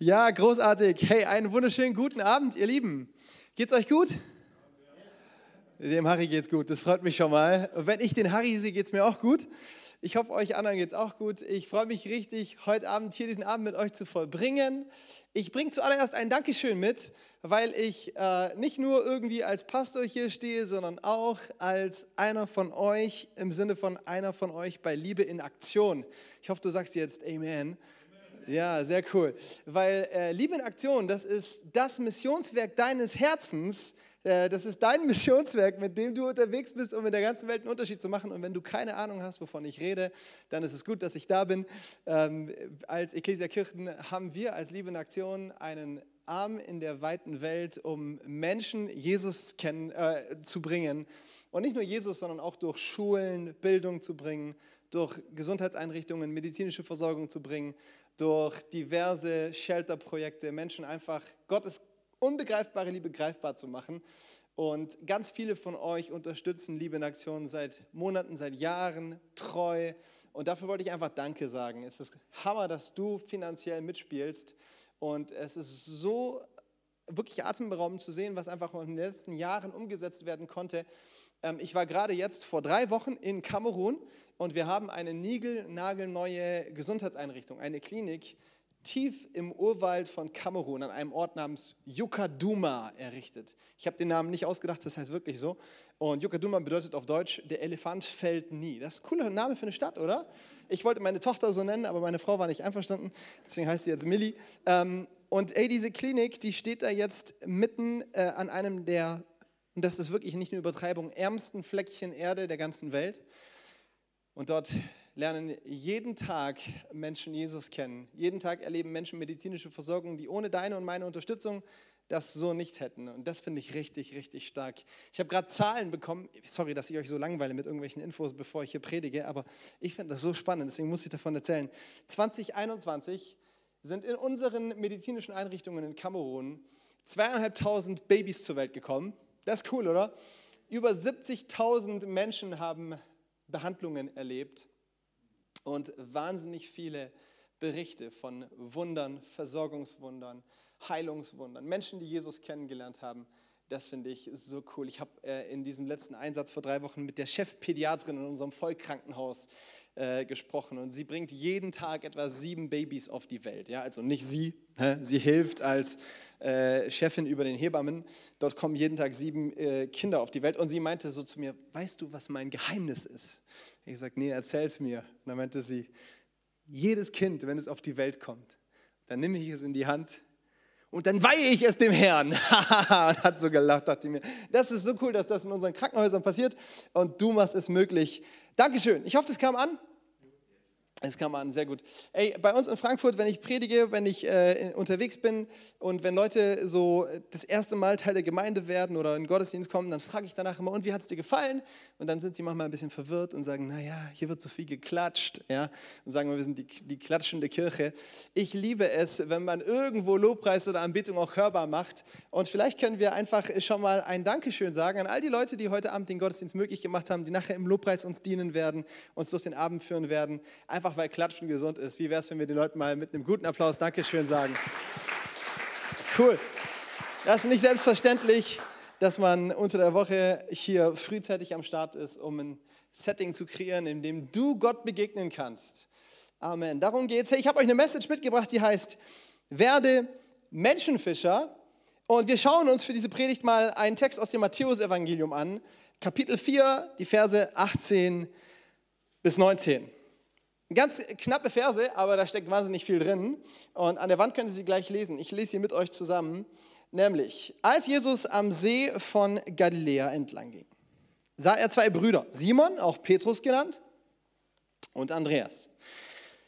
Ja, großartig. Hey, einen wunderschönen guten Abend, ihr Lieben. Geht's euch gut? Dem Harry geht's gut, das freut mich schon mal. Wenn ich den Harry sehe, geht's mir auch gut. Ich hoffe, euch anderen geht's auch gut. Ich freue mich richtig, heute Abend hier diesen Abend mit euch zu vollbringen. Ich bringe zuallererst ein Dankeschön mit, weil ich äh, nicht nur irgendwie als Pastor hier stehe, sondern auch als einer von euch, im Sinne von einer von euch bei Liebe in Aktion. Ich hoffe, du sagst jetzt Amen. Ja, sehr cool. Weil äh, Liebe in Aktion, das ist das Missionswerk deines Herzens. Äh, das ist dein Missionswerk, mit dem du unterwegs bist, um in der ganzen Welt einen Unterschied zu machen. Und wenn du keine Ahnung hast, wovon ich rede, dann ist es gut, dass ich da bin. Ähm, als Ecclesia Kirchen haben wir als Liebe in Aktion einen Arm in der weiten Welt, um Menschen Jesus kennen, äh, zu bringen. Und nicht nur Jesus, sondern auch durch Schulen Bildung zu bringen, durch Gesundheitseinrichtungen medizinische Versorgung zu bringen, durch diverse Shelter-Projekte Menschen einfach Gottes unbegreifbare Liebe greifbar zu machen. Und ganz viele von euch unterstützen Liebe in Aktion seit Monaten, seit Jahren treu. Und dafür wollte ich einfach Danke sagen. Es ist Hammer, dass du finanziell mitspielst. Und es ist so wirklich atemberaubend zu sehen, was einfach in den letzten Jahren umgesetzt werden konnte. Ähm, ich war gerade jetzt vor drei Wochen in Kamerun und wir haben eine niegelnagelneue Gesundheitseinrichtung, eine Klinik, tief im Urwald von Kamerun an einem Ort namens Yukaduma errichtet. Ich habe den Namen nicht ausgedacht, das heißt wirklich so. Und Yukaduma bedeutet auf Deutsch, der Elefant fällt nie. Das ist ein cooler Name für eine Stadt, oder? Ich wollte meine Tochter so nennen, aber meine Frau war nicht einverstanden, deswegen heißt sie jetzt Millie. Ähm, und ey, diese Klinik, die steht da jetzt mitten äh, an einem der, und das ist wirklich nicht eine Übertreibung, ärmsten Fleckchen Erde der ganzen Welt. Und dort lernen jeden Tag Menschen Jesus kennen. Jeden Tag erleben Menschen medizinische Versorgung, die ohne deine und meine Unterstützung das so nicht hätten. Und das finde ich richtig, richtig stark. Ich habe gerade Zahlen bekommen. Sorry, dass ich euch so langweile mit irgendwelchen Infos, bevor ich hier predige, aber ich finde das so spannend, deswegen muss ich davon erzählen. 2021 sind in unseren medizinischen Einrichtungen in Kamerun zweieinhalbtausend Babys zur Welt gekommen. Das ist cool, oder? Über 70.000 Menschen haben Behandlungen erlebt und wahnsinnig viele Berichte von Wundern, Versorgungswundern, Heilungswundern, Menschen, die Jesus kennengelernt haben. Das finde ich so cool. Ich habe äh, in diesem letzten Einsatz vor drei Wochen mit der Chefpädiatrin in unserem Vollkrankenhaus äh, gesprochen und sie bringt jeden Tag etwa sieben Babys auf die Welt. Ja, also nicht sie, hä? sie hilft als äh, Chefin über den Hebammen. Dort kommen jeden Tag sieben äh, Kinder auf die Welt und sie meinte so zu mir: Weißt du, was mein Geheimnis ist? Ich gesagt, nee, erzähl's mir. Und dann meinte sie, jedes Kind, wenn es auf die Welt kommt, dann nehme ich es in die Hand und dann weihe ich es dem Herrn. und hat so gelacht, dachte ich mir, das ist so cool, dass das in unseren Krankenhäusern passiert und du machst es möglich. Dankeschön. Ich hoffe, das kam an. Es kam an, sehr gut. Ey, bei uns in Frankfurt, wenn ich predige, wenn ich äh, unterwegs bin und wenn Leute so das erste Mal Teil der Gemeinde werden oder in den Gottesdienst kommen, dann frage ich danach immer, und wie hat es dir gefallen? Und dann sind sie manchmal ein bisschen verwirrt und sagen, naja, hier wird so viel geklatscht. Ja? Und sagen, wir sind die, die klatschende Kirche. Ich liebe es, wenn man irgendwo Lobpreis oder Anbetung auch hörbar macht. Und vielleicht können wir einfach schon mal ein Dankeschön sagen an all die Leute, die heute Abend den Gottesdienst möglich gemacht haben, die nachher im Lobpreis uns dienen werden, uns durch den Abend führen werden. Einfach einfach weil Klatschen gesund ist. Wie wäre es, wenn wir den Leuten mal mit einem guten Applaus Dankeschön sagen? Cool. Das ist nicht selbstverständlich, dass man unter der Woche hier frühzeitig am Start ist, um ein Setting zu kreieren, in dem du Gott begegnen kannst. Amen. Darum geht's. Hey, ich habe euch eine Message mitgebracht, die heißt: Werde Menschenfischer. Und wir schauen uns für diese Predigt mal einen Text aus dem Matthäusevangelium an, Kapitel 4, die Verse 18 bis 19. Ganz knappe Verse, aber da steckt wahnsinnig viel drin. Und an der Wand können Sie sie gleich lesen. Ich lese sie mit euch zusammen. Nämlich, als Jesus am See von Galiläa entlang ging, sah er zwei Brüder, Simon, auch Petrus genannt, und Andreas.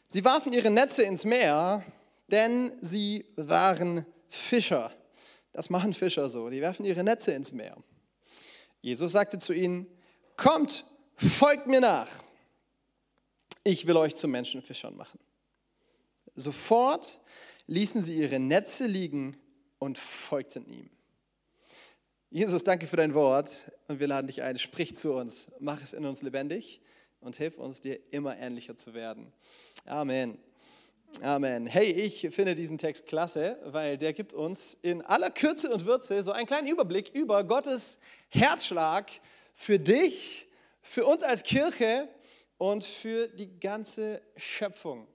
Sie warfen ihre Netze ins Meer, denn sie waren Fischer. Das machen Fischer so, die werfen ihre Netze ins Meer. Jesus sagte zu ihnen, kommt, folgt mir nach ich will euch zu Menschenfischern machen. Sofort ließen sie ihre Netze liegen und folgten ihm. Jesus, danke für dein Wort und wir laden dich ein, sprich zu uns, mach es in uns lebendig und hilf uns, dir immer ähnlicher zu werden. Amen. Amen. Hey, ich finde diesen Text klasse, weil der gibt uns in aller Kürze und Würze so einen kleinen Überblick über Gottes Herzschlag für dich, für uns als Kirche und für die ganze Schöpfung.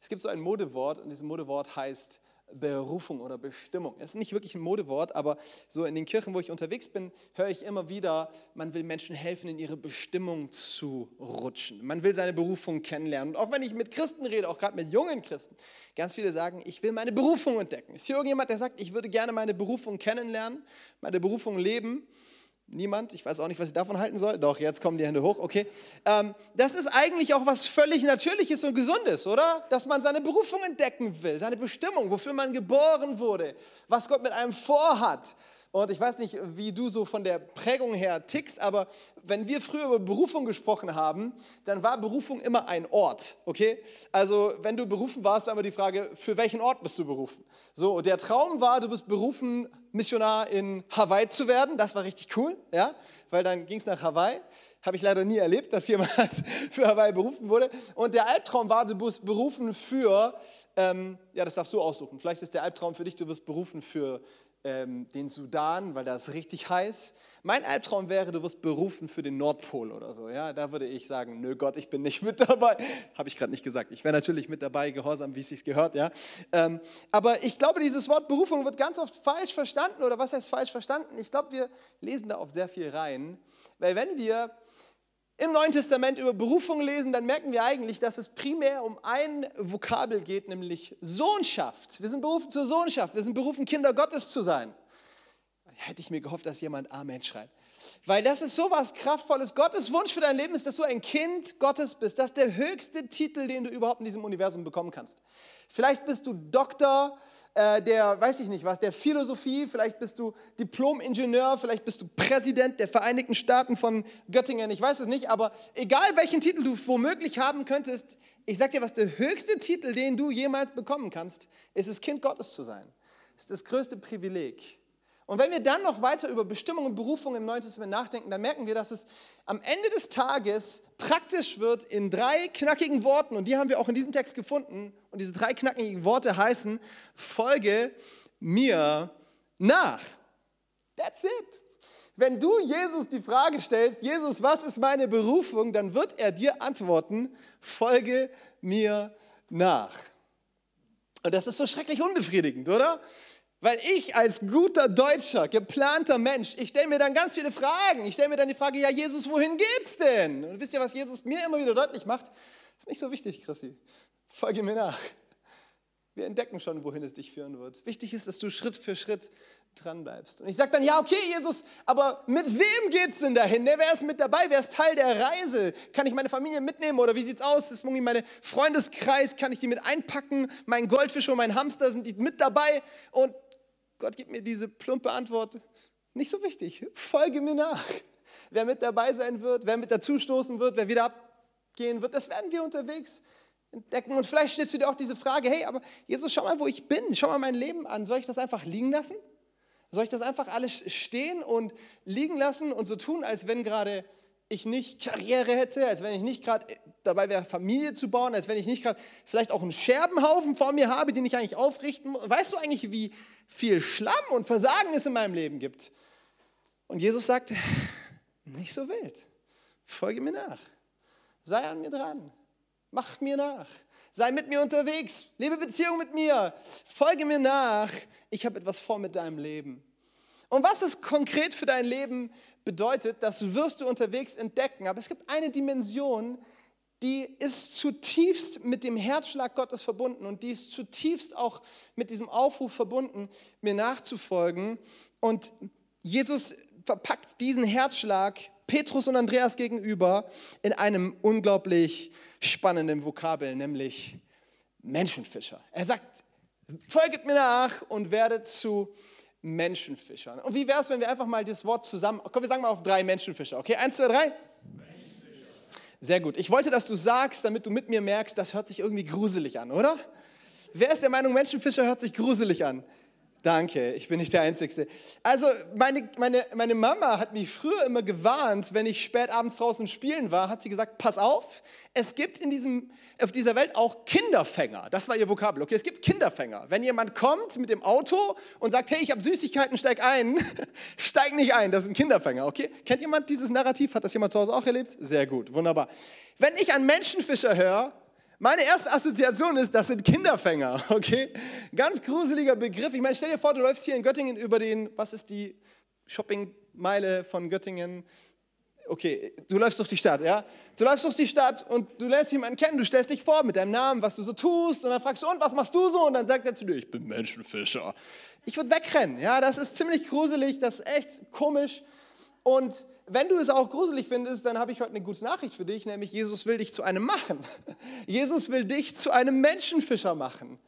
Es gibt so ein Modewort und dieses Modewort heißt Berufung oder Bestimmung. Es ist nicht wirklich ein Modewort, aber so in den Kirchen, wo ich unterwegs bin, höre ich immer wieder, man will Menschen helfen, in ihre Bestimmung zu rutschen. Man will seine Berufung kennenlernen. Und auch wenn ich mit Christen rede, auch gerade mit jungen Christen, ganz viele sagen, ich will meine Berufung entdecken. Ist hier irgendjemand, der sagt, ich würde gerne meine Berufung kennenlernen, meine Berufung leben? Niemand? Ich weiß auch nicht, was ich davon halten soll. Doch, jetzt kommen die Hände hoch, okay. Ähm, das ist eigentlich auch was völlig Natürliches und Gesundes, oder? Dass man seine Berufung entdecken will, seine Bestimmung, wofür man geboren wurde, was Gott mit einem vorhat. Und ich weiß nicht, wie du so von der Prägung her tickst, aber wenn wir früher über Berufung gesprochen haben, dann war Berufung immer ein Ort, okay? Also wenn du berufen warst, war immer die Frage, für welchen Ort bist du berufen? So, der Traum war, du bist berufen, Missionar in Hawaii zu werden. Das war richtig cool, ja? Weil dann ging es nach Hawaii. Habe ich leider nie erlebt, dass jemand für Hawaii berufen wurde. Und der Albtraum war, du bist berufen für, ähm, ja, das darfst du aussuchen. Vielleicht ist der Albtraum für dich, du wirst berufen für ähm, den Sudan, weil da ist richtig heiß. Mein Albtraum wäre, du wirst berufen für den Nordpol oder so. Ja, da würde ich sagen, nö Gott, ich bin nicht mit dabei. Habe ich gerade nicht gesagt. Ich wäre natürlich mit dabei, gehorsam, wie es sich gehört. Ja, ähm, aber ich glaube, dieses Wort Berufung wird ganz oft falsch verstanden. Oder was heißt falsch verstanden? Ich glaube, wir lesen da auf sehr viel rein, weil wenn wir im Neuen Testament über Berufung lesen, dann merken wir eigentlich, dass es primär um ein Vokabel geht, nämlich Sohnschaft. Wir sind berufen zur Sohnschaft. Wir sind berufen, Kinder Gottes zu sein. Hätte ich mir gehofft, dass jemand Amen schreit. Weil das ist so was Kraftvolles. Gottes Wunsch für dein Leben ist, dass du ein Kind Gottes bist. Das ist der höchste Titel, den du überhaupt in diesem Universum bekommen kannst. Vielleicht bist du Doktor äh, der, weiß ich nicht was, der Philosophie, vielleicht bist du Diplom-Ingenieur, vielleicht bist du Präsident der Vereinigten Staaten von Göttingen, ich weiß es nicht, aber egal welchen Titel du womöglich haben könntest, ich sag dir was, der höchste Titel, den du jemals bekommen kannst, ist es, Kind Gottes zu sein. Das ist das größte Privileg. Und wenn wir dann noch weiter über Bestimmung und Berufung im Neuen Testament nachdenken, dann merken wir, dass es am Ende des Tages praktisch wird in drei knackigen Worten. Und die haben wir auch in diesem Text gefunden. Und diese drei knackigen Worte heißen, folge mir nach. That's it. Wenn du Jesus die Frage stellst, Jesus, was ist meine Berufung, dann wird er dir antworten, folge mir nach. Und das ist so schrecklich unbefriedigend, oder? Weil ich als guter Deutscher, geplanter Mensch, ich stelle mir dann ganz viele Fragen. Ich stelle mir dann die Frage, ja Jesus, wohin geht's denn? Und wisst ihr, was Jesus mir immer wieder deutlich macht? Ist nicht so wichtig, Chrissy. Folge mir nach. Wir entdecken schon, wohin es dich führen wird. Wichtig ist, dass du Schritt für Schritt dran bleibst. Und ich sage dann, ja, okay, Jesus, aber mit wem geht's denn dahin? Ne, wer ist mit dabei? Wer ist Teil der Reise? Kann ich meine Familie mitnehmen oder wie sieht's aus? Ist irgendwie mein Freundeskreis? Kann ich die mit einpacken? Mein Goldfisch und mein Hamster sind die mit dabei? Und Gott gibt mir diese plumpe Antwort, nicht so wichtig, folge mir nach. Wer mit dabei sein wird, wer mit dazustoßen wird, wer wieder abgehen wird, das werden wir unterwegs entdecken. Und vielleicht stellst du dir auch diese Frage, hey, aber Jesus, schau mal, wo ich bin, schau mal mein Leben an. Soll ich das einfach liegen lassen? Soll ich das einfach alles stehen und liegen lassen und so tun, als wenn gerade ich nicht Karriere hätte, als wenn ich nicht gerade dabei wäre, Familie zu bauen, als wenn ich nicht gerade vielleicht auch einen Scherbenhaufen vor mir habe, den ich eigentlich aufrichten muss. Weißt du eigentlich, wie viel Schlamm und Versagen es in meinem Leben gibt? Und Jesus sagt, nicht so wild, folge mir nach, sei an mir dran, mach mir nach, sei mit mir unterwegs, lebe Beziehung mit mir, folge mir nach, ich habe etwas vor mit deinem Leben. Und was es konkret für dein Leben bedeutet, das wirst du unterwegs entdecken. Aber es gibt eine Dimension, die ist zutiefst mit dem Herzschlag Gottes verbunden und die ist zutiefst auch mit diesem Aufruf verbunden, mir nachzufolgen. Und Jesus verpackt diesen Herzschlag Petrus und Andreas gegenüber in einem unglaublich spannenden Vokabel, nämlich Menschenfischer. Er sagt, folget mir nach und werdet zu Menschenfischern. Und wie wäre es, wenn wir einfach mal das Wort zusammen, komm, wir sagen mal auf drei Menschenfischer, okay? Eins, zwei, drei. Sehr gut. Ich wollte, dass du sagst, damit du mit mir merkst, das hört sich irgendwie gruselig an, oder? Wer ist der Meinung, Menschenfischer hört sich gruselig an? Danke, ich bin nicht der Einzige. Also meine, meine, meine Mama hat mich früher immer gewarnt, wenn ich spät abends draußen spielen war, hat sie gesagt, pass auf, es gibt in diesem, auf dieser Welt auch Kinderfänger. Das war ihr Vokabel, okay? Es gibt Kinderfänger. Wenn jemand kommt mit dem Auto und sagt, hey, ich habe Süßigkeiten, steig ein, steig nicht ein, das ist ein Kinderfänger, okay? Kennt jemand dieses Narrativ? Hat das jemand zu Hause auch erlebt? Sehr gut, wunderbar. Wenn ich an Menschenfischer höre, meine erste Assoziation ist, das sind Kinderfänger, okay? Ganz gruseliger Begriff. Ich meine, stell dir vor, du läufst hier in Göttingen über den, was ist die Shoppingmeile von Göttingen? Okay, du läufst durch die Stadt, ja? Du läufst durch die Stadt und du lässt jemanden kennen, du stellst dich vor mit deinem Namen, was du so tust und dann fragst du, und was machst du so? Und dann sagt er zu dir, ich bin Menschenfischer. Ich würde wegrennen, ja? Das ist ziemlich gruselig, das ist echt komisch und wenn du es auch gruselig findest, dann habe ich heute eine gute Nachricht für dich, nämlich Jesus will dich zu einem machen. Jesus will dich zu einem Menschenfischer machen.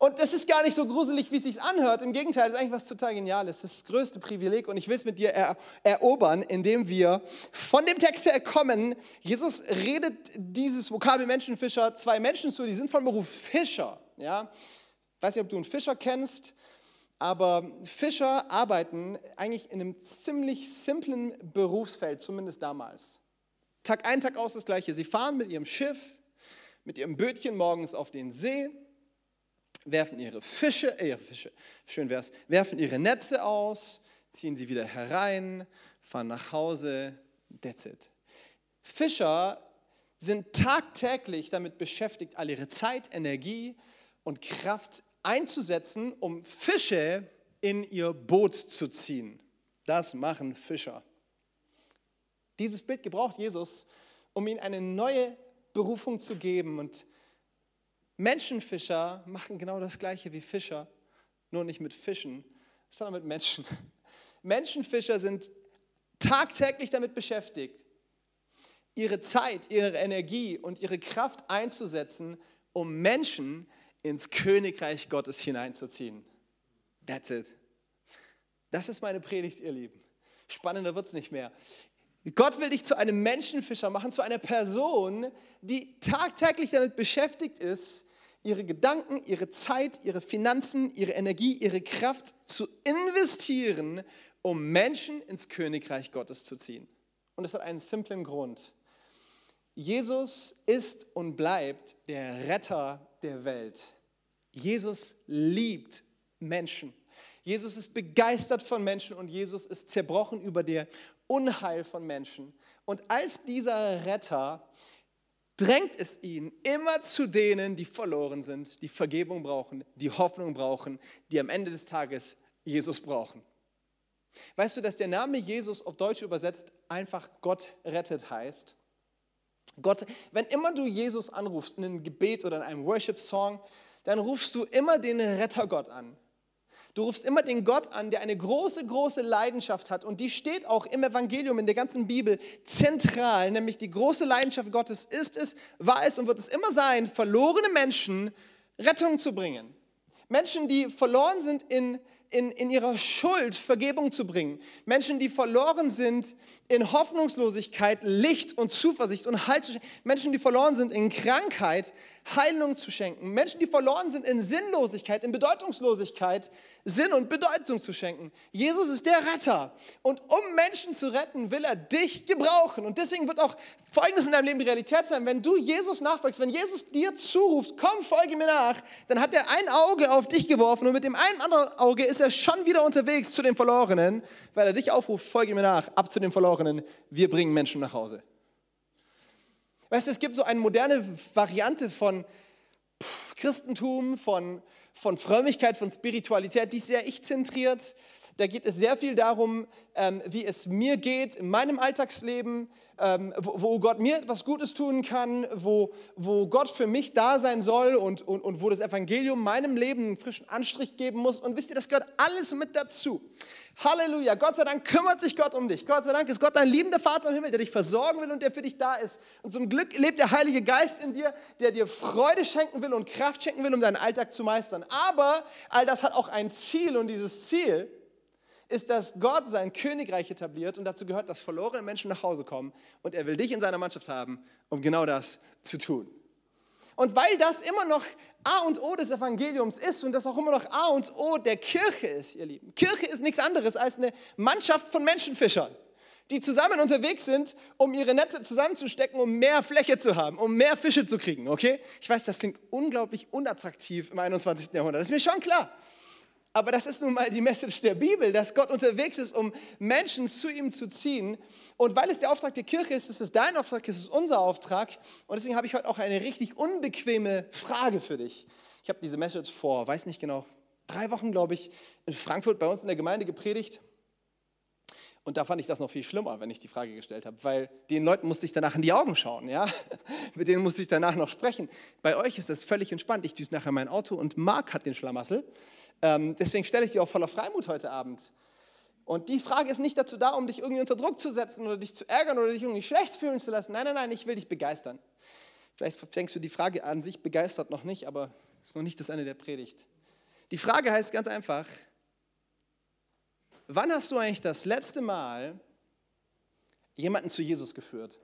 Und das ist gar nicht so gruselig, wie es sich anhört. Im Gegenteil, das ist eigentlich was total Geniales. Das ist das größte Privileg und ich will es mit dir er erobern, indem wir von dem Text her kommen. Jesus redet dieses Vokabel Menschenfischer zwei Menschen zu, die sind von Beruf Fischer. Ja? Ich weiß nicht, ob du einen Fischer kennst. Aber Fischer arbeiten eigentlich in einem ziemlich simplen Berufsfeld, zumindest damals. Tag ein, Tag aus das Gleiche. Sie fahren mit ihrem Schiff, mit ihrem Bötchen morgens auf den See, werfen ihre Fische, äh, ihre Fische, schön wär's, werfen ihre Netze aus, ziehen sie wieder herein, fahren nach Hause, that's it. Fischer sind tagtäglich damit beschäftigt, all ihre Zeit, Energie und Kraft einzusetzen, um Fische in ihr Boot zu ziehen. Das machen Fischer. Dieses Bild gebraucht Jesus, um ihnen eine neue Berufung zu geben. Und Menschenfischer machen genau das gleiche wie Fischer, nur nicht mit Fischen, sondern mit Menschen. Menschenfischer sind tagtäglich damit beschäftigt, ihre Zeit, ihre Energie und ihre Kraft einzusetzen, um Menschen ins Königreich Gottes hineinzuziehen. That's it. Das ist meine Predigt, ihr Lieben. Spannender wird es nicht mehr. Gott will dich zu einem Menschenfischer machen, zu einer Person, die tagtäglich damit beschäftigt ist, ihre Gedanken, ihre Zeit, ihre Finanzen, ihre Energie, ihre Kraft zu investieren, um Menschen ins Königreich Gottes zu ziehen. Und das hat einen simplen Grund. Jesus ist und bleibt der Retter der Welt. Jesus liebt Menschen. Jesus ist begeistert von Menschen und Jesus ist zerbrochen über der Unheil von Menschen. Und als dieser Retter drängt es ihn immer zu denen, die verloren sind, die Vergebung brauchen, die Hoffnung brauchen, die am Ende des Tages Jesus brauchen. Weißt du, dass der Name Jesus auf Deutsch übersetzt einfach Gott rettet heißt? Gott, wenn immer du Jesus anrufst in einem Gebet oder in einem Worship-Song, dann rufst du immer den Rettergott an. Du rufst immer den Gott an, der eine große, große Leidenschaft hat. Und die steht auch im Evangelium, in der ganzen Bibel zentral. Nämlich die große Leidenschaft Gottes ist es, war es und wird es immer sein, verlorene Menschen Rettung zu bringen. Menschen, die verloren sind in in, in ihrer Schuld Vergebung zu bringen. Menschen, die verloren sind in Hoffnungslosigkeit, Licht und Zuversicht und Halt zu schenken. Menschen, die verloren sind in Krankheit, Heilung zu schenken. Menschen, die verloren sind in Sinnlosigkeit, in Bedeutungslosigkeit, Sinn und Bedeutung zu schenken. Jesus ist der Retter. Und um Menschen zu retten, will er dich gebrauchen. Und deswegen wird auch Folgendes in deinem Leben die Realität sein. Wenn du Jesus nachfolgst, wenn Jesus dir zuruft, komm, folge mir nach, dann hat er ein Auge auf dich geworfen und mit dem einen anderen Auge ist er schon wieder unterwegs zu den Verlorenen, weil er dich aufruft, folge mir nach, ab zu den Verlorenen. Wir bringen Menschen nach Hause. Weißt du, es gibt so eine moderne Variante von Christentum, von, von Frömmigkeit, von Spiritualität, die ist sehr ich-zentriert. Da geht es sehr viel darum, ähm, wie es mir geht in meinem Alltagsleben, ähm, wo, Gott mir etwas Gutes tun kann, wo, wo Gott für mich da sein soll und, und, und wo das Evangelium meinem Leben einen frischen Anstrich geben muss. Und wisst ihr, das gehört alles mit dazu. Halleluja. Gott sei Dank kümmert sich Gott um dich. Gott sei Dank ist Gott dein liebender Vater im Himmel, der dich versorgen will und der für dich da ist. Und zum Glück lebt der Heilige Geist in dir, der dir Freude schenken will und Kraft schenken will, um deinen Alltag zu meistern. Aber all das hat auch ein Ziel und dieses Ziel ist, dass Gott sein Königreich etabliert und dazu gehört, dass verlorene Menschen nach Hause kommen und er will dich in seiner Mannschaft haben, um genau das zu tun. Und weil das immer noch A und O des Evangeliums ist und das auch immer noch A und O der Kirche ist, ihr Lieben. Kirche ist nichts anderes als eine Mannschaft von Menschenfischern, die zusammen unterwegs sind, um ihre Netze zusammenzustecken, um mehr Fläche zu haben, um mehr Fische zu kriegen, okay? Ich weiß, das klingt unglaublich unattraktiv im 21. Jahrhundert, das ist mir schon klar. Aber das ist nun mal die Message der Bibel, dass Gott unterwegs ist, um Menschen zu ihm zu ziehen. Und weil es der Auftrag der Kirche ist, ist es dein Auftrag, ist es unser Auftrag. Und deswegen habe ich heute auch eine richtig unbequeme Frage für dich. Ich habe diese Message vor, weiß nicht genau, drei Wochen, glaube ich, in Frankfurt bei uns in der Gemeinde gepredigt. Und da fand ich das noch viel schlimmer, wenn ich die Frage gestellt habe, weil den Leuten musste ich danach in die Augen schauen, ja? Mit denen musste ich danach noch sprechen. Bei euch ist das völlig entspannt. Ich düse nachher mein Auto und Marc hat den Schlamassel. Ähm, deswegen stelle ich dir auch voller Freimut heute Abend. Und die Frage ist nicht dazu da, um dich irgendwie unter Druck zu setzen oder dich zu ärgern oder dich irgendwie schlecht fühlen zu lassen. Nein, nein, nein, ich will dich begeistern. Vielleicht denkst du, die Frage an sich begeistert noch nicht, aber ist noch nicht das Ende der Predigt. Die Frage heißt ganz einfach, wann hast du eigentlich das letzte Mal jemanden zu Jesus geführt?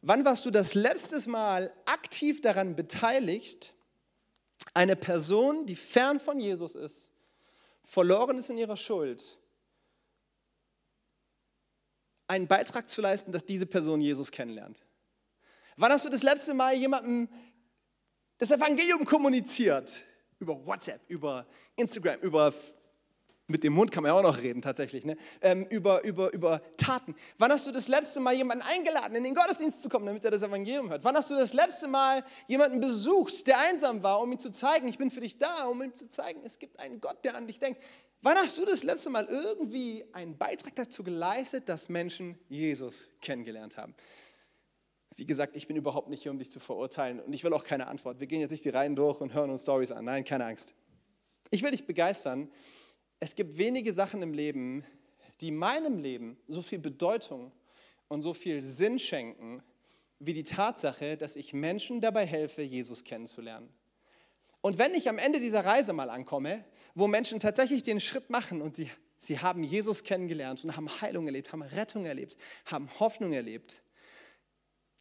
Wann warst du das letzte Mal aktiv daran beteiligt, eine Person, die fern von Jesus ist, verloren ist in ihrer Schuld, einen Beitrag zu leisten, dass diese Person Jesus kennenlernt. Wann hast du das letzte Mal jemandem das Evangelium kommuniziert? Über WhatsApp, über Instagram, über mit dem Mund kann man ja auch noch reden tatsächlich, ne? Ähm, über, über, über Taten. Wann hast du das letzte Mal jemanden eingeladen, in den Gottesdienst zu kommen, damit er das Evangelium hört? Wann hast du das letzte Mal jemanden besucht, der einsam war, um ihm zu zeigen, ich bin für dich da, um ihm zu zeigen, es gibt einen Gott, der an dich denkt? Wann hast du das letzte Mal irgendwie einen Beitrag dazu geleistet, dass Menschen Jesus kennengelernt haben? Wie gesagt, ich bin überhaupt nicht hier, um dich zu verurteilen und ich will auch keine Antwort. Wir gehen jetzt nicht die Reihen durch und hören uns Stories an. Nein, keine Angst. Ich will dich begeistern es gibt wenige Sachen im Leben, die meinem Leben so viel Bedeutung und so viel Sinn schenken, wie die Tatsache, dass ich Menschen dabei helfe, Jesus kennenzulernen. Und wenn ich am Ende dieser Reise mal ankomme, wo Menschen tatsächlich den Schritt machen und sie, sie haben Jesus kennengelernt und haben Heilung erlebt, haben Rettung erlebt, haben Hoffnung erlebt,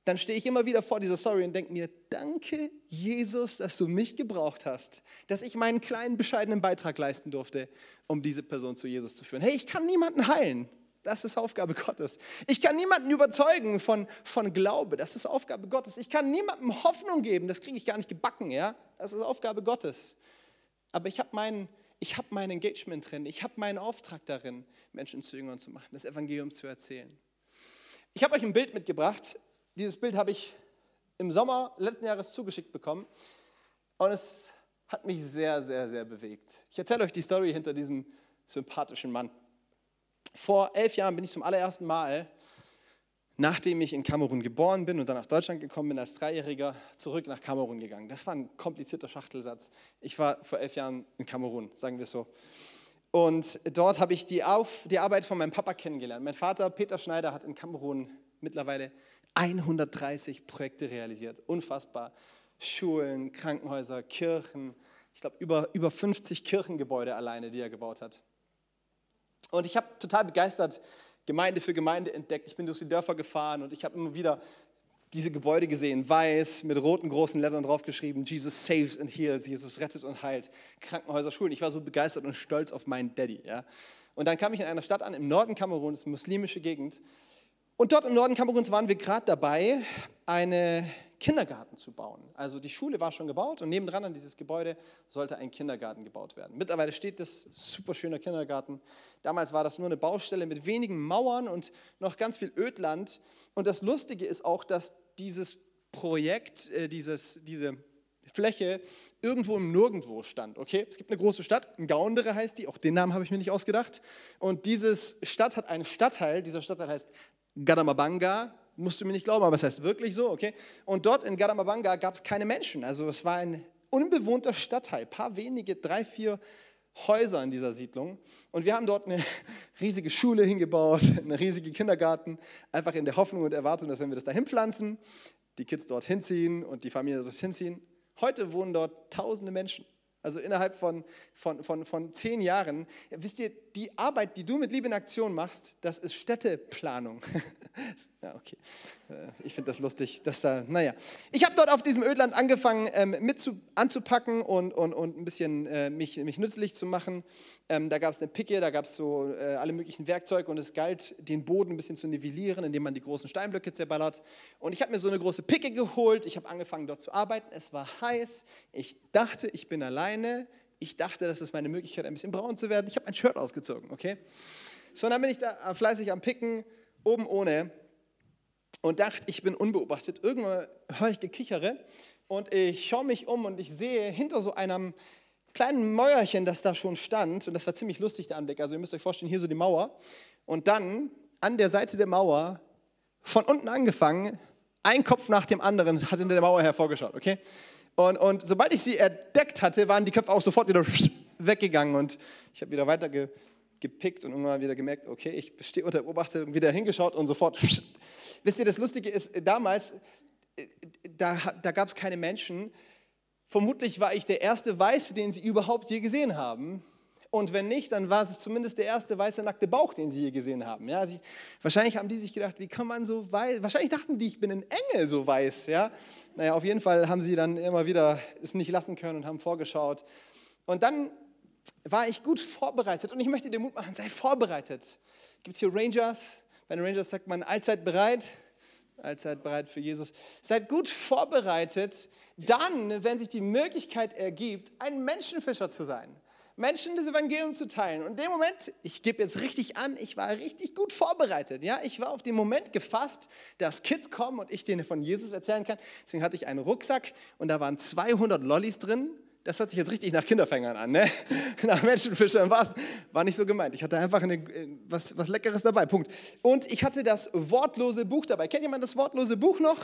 dann stehe ich immer wieder vor dieser Story und denke mir, danke Jesus, dass du mich gebraucht hast, dass ich meinen kleinen bescheidenen Beitrag leisten durfte, um diese Person zu Jesus zu führen. Hey, ich kann niemanden heilen. Das ist Aufgabe Gottes. Ich kann niemanden überzeugen von, von Glaube. Das ist Aufgabe Gottes. Ich kann niemandem Hoffnung geben. Das kriege ich gar nicht gebacken. Ja? Das ist Aufgabe Gottes. Aber ich habe mein, hab mein Engagement drin. Ich habe meinen Auftrag darin, Menschen zu Jüngern zu machen, das Evangelium zu erzählen. Ich habe euch ein Bild mitgebracht. Dieses Bild habe ich im Sommer letzten Jahres zugeschickt bekommen und es hat mich sehr, sehr, sehr bewegt. Ich erzähle euch die Story hinter diesem sympathischen Mann. Vor elf Jahren bin ich zum allerersten Mal, nachdem ich in Kamerun geboren bin und dann nach Deutschland gekommen bin als Dreijähriger, zurück nach Kamerun gegangen. Das war ein komplizierter Schachtelsatz. Ich war vor elf Jahren in Kamerun, sagen wir es so. Und dort habe ich die, Auf, die Arbeit von meinem Papa kennengelernt. Mein Vater, Peter Schneider, hat in Kamerun mittlerweile 130 Projekte realisiert. Unfassbar. Schulen, Krankenhäuser, Kirchen. Ich glaube, über, über 50 Kirchengebäude alleine, die er gebaut hat. Und ich habe total begeistert Gemeinde für Gemeinde entdeckt. Ich bin durch die Dörfer gefahren und ich habe immer wieder diese Gebäude gesehen, weiß, mit roten großen Lettern draufgeschrieben, Jesus saves and heals, Jesus rettet und heilt, Krankenhäuser, Schulen. Ich war so begeistert und stolz auf meinen Daddy. Ja. Und dann kam ich in einer Stadt an, im Norden Kameruns, muslimische Gegend, und dort im Norden Kameruns waren wir gerade dabei, einen Kindergarten zu bauen. Also die Schule war schon gebaut und nebendran an dieses Gebäude sollte ein Kindergarten gebaut werden. Mittlerweile steht das super schöner Kindergarten. Damals war das nur eine Baustelle mit wenigen Mauern und noch ganz viel Ödland. Und das Lustige ist auch, dass dieses Projekt, äh, dieses, diese Fläche irgendwo im Nirgendwo stand. Okay, es gibt eine große Stadt, Gaundere heißt die, auch den Namen habe ich mir nicht ausgedacht. Und diese Stadt hat einen Stadtteil, dieser Stadtteil heißt Gadamabanga, musst du mir nicht glauben, aber es heißt wirklich so, okay? Und dort in Gadamabanga gab es keine Menschen. Also es war ein unbewohnter Stadtteil, paar wenige, drei, vier Häuser in dieser Siedlung. Und wir haben dort eine riesige Schule hingebaut, eine riesige Kindergarten, einfach in der Hoffnung und Erwartung, dass wenn wir das da hinpflanzen, die Kids dort hinziehen und die Familie dort hinziehen. Heute wohnen dort tausende Menschen. Also innerhalb von, von, von, von zehn Jahren. Wisst ihr, die Arbeit, die du mit Liebe in Aktion machst, das ist Städteplanung. ja, okay. Äh, ich finde das lustig, dass da, naja. Ich habe dort auf diesem Ödland angefangen, ähm, mit zu, anzupacken und, und, und ein bisschen äh, mich, mich nützlich zu machen. Ähm, da gab es eine Picke, da gab es so äh, alle möglichen Werkzeuge und es galt, den Boden ein bisschen zu nivellieren, indem man die großen Steinblöcke zerballert. Und ich habe mir so eine große Picke geholt. Ich habe angefangen, dort zu arbeiten. Es war heiß. Ich dachte, ich bin alleine. Ich dachte, das ist meine Möglichkeit, ein bisschen braun zu werden. Ich habe mein Shirt ausgezogen, okay? So, und dann bin ich da fleißig am Picken, oben ohne und dachte, ich bin unbeobachtet. Irgendwann höre ich Gekichere und ich schaue mich um und ich sehe hinter so einem kleinen Mäuerchen, das da schon stand, und das war ziemlich lustig, der Anblick. Also ihr müsst euch vorstellen, hier so die Mauer. Und dann an der Seite der Mauer, von unten angefangen, ein Kopf nach dem anderen hat hinter der Mauer hervorgeschaut, okay? Und, und sobald ich sie entdeckt hatte, waren die Köpfe auch sofort wieder weggegangen und ich habe wieder weiter ge, gepickt und irgendwann wieder gemerkt, okay, ich stehe unter Beobachtung, wieder hingeschaut und sofort. Wisst ihr, das Lustige ist, damals, äh, da, da gab es keine Menschen, Vermutlich war ich der erste Weiße, den sie überhaupt je gesehen haben. Und wenn nicht, dann war es zumindest der erste weiße nackte Bauch, den sie je gesehen haben. Ja, also wahrscheinlich haben die sich gedacht, wie kann man so weiß, wahrscheinlich dachten die, ich bin ein Engel so weiß. Ja? Naja, auf jeden Fall haben sie dann immer wieder es nicht lassen können und haben vorgeschaut. Und dann war ich gut vorbereitet und ich möchte dir Mut machen, sei vorbereitet. Gibt es hier Rangers? Bei den Rangers sagt man allzeit bereit, allzeit bereit für Jesus. Seid gut vorbereitet, dann, wenn sich die Möglichkeit ergibt, ein Menschenfischer zu sein. Menschen das Evangelium zu teilen. Und in dem Moment, ich gebe jetzt richtig an, ich war richtig gut vorbereitet. Ja, ich war auf den Moment gefasst, dass Kids kommen und ich denen von Jesus erzählen kann. Deswegen hatte ich einen Rucksack und da waren 200 Lollis drin. Das hört sich jetzt richtig nach Kinderfängern an, ne? nach Menschenfischern war war nicht so gemeint. Ich hatte einfach eine, was, was Leckeres dabei, Punkt. Und ich hatte das wortlose Buch dabei. Kennt jemand das wortlose Buch noch?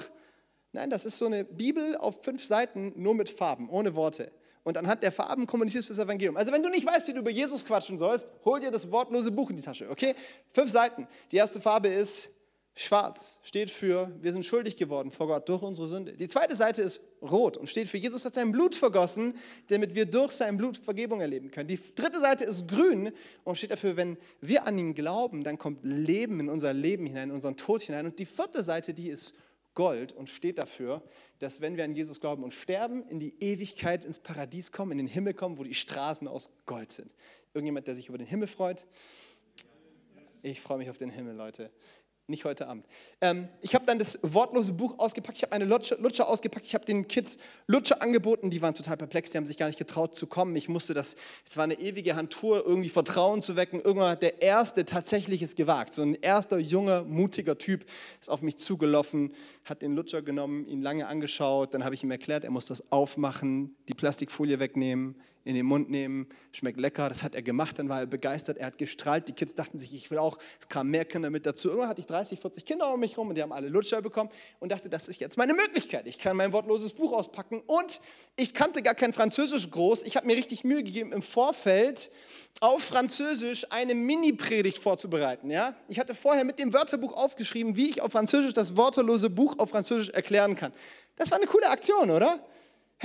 Nein, das ist so eine Bibel auf fünf Seiten, nur mit Farben, ohne Worte. Und anhand der Farben kommunizierst du das Evangelium. Also wenn du nicht weißt, wie du über Jesus quatschen sollst, hol dir das wortlose Buch in die Tasche, okay? Fünf Seiten. Die erste Farbe ist schwarz, steht für, wir sind schuldig geworden vor Gott durch unsere Sünde. Die zweite Seite ist rot und steht für, Jesus hat sein Blut vergossen, damit wir durch sein Blut Vergebung erleben können. Die dritte Seite ist grün und steht dafür, wenn wir an ihn glauben, dann kommt Leben in unser Leben hinein, in unseren Tod hinein. Und die vierte Seite, die ist Gold und steht dafür, dass wenn wir an Jesus glauben und sterben, in die Ewigkeit ins Paradies kommen, in den Himmel kommen, wo die Straßen aus Gold sind. Irgendjemand, der sich über den Himmel freut? Ich freue mich auf den Himmel, Leute nicht heute Abend. Ähm, ich habe dann das wortlose Buch ausgepackt, ich habe eine Lutscher, Lutscher ausgepackt, ich habe den Kids Lutscher angeboten, die waren total perplex, die haben sich gar nicht getraut zu kommen. Ich musste das, es war eine ewige Handtour, irgendwie Vertrauen zu wecken. Irgendwann hat der Erste tatsächlich es gewagt. So ein erster, junger, mutiger Typ ist auf mich zugelaufen, hat den Lutscher genommen, ihn lange angeschaut, dann habe ich ihm erklärt, er muss das aufmachen, die Plastikfolie wegnehmen, in den Mund nehmen, schmeckt lecker. Das hat er gemacht, dann war er begeistert, er hat gestrahlt. Die Kids dachten sich, ich will auch, es kamen mehr Kinder mit dazu. Irgendwann hatte ich 30, 40 Kinder um mich rum und die haben alle Lutscher bekommen und dachte, das ist jetzt meine Möglichkeit. Ich kann mein wortloses Buch auspacken und ich kannte gar kein Französisch groß. Ich habe mir richtig Mühe gegeben, im Vorfeld auf Französisch eine Mini-Predigt vorzubereiten. Ja? Ich hatte vorher mit dem Wörterbuch aufgeschrieben, wie ich auf Französisch das wortlose Buch auf Französisch erklären kann. Das war eine coole Aktion, oder?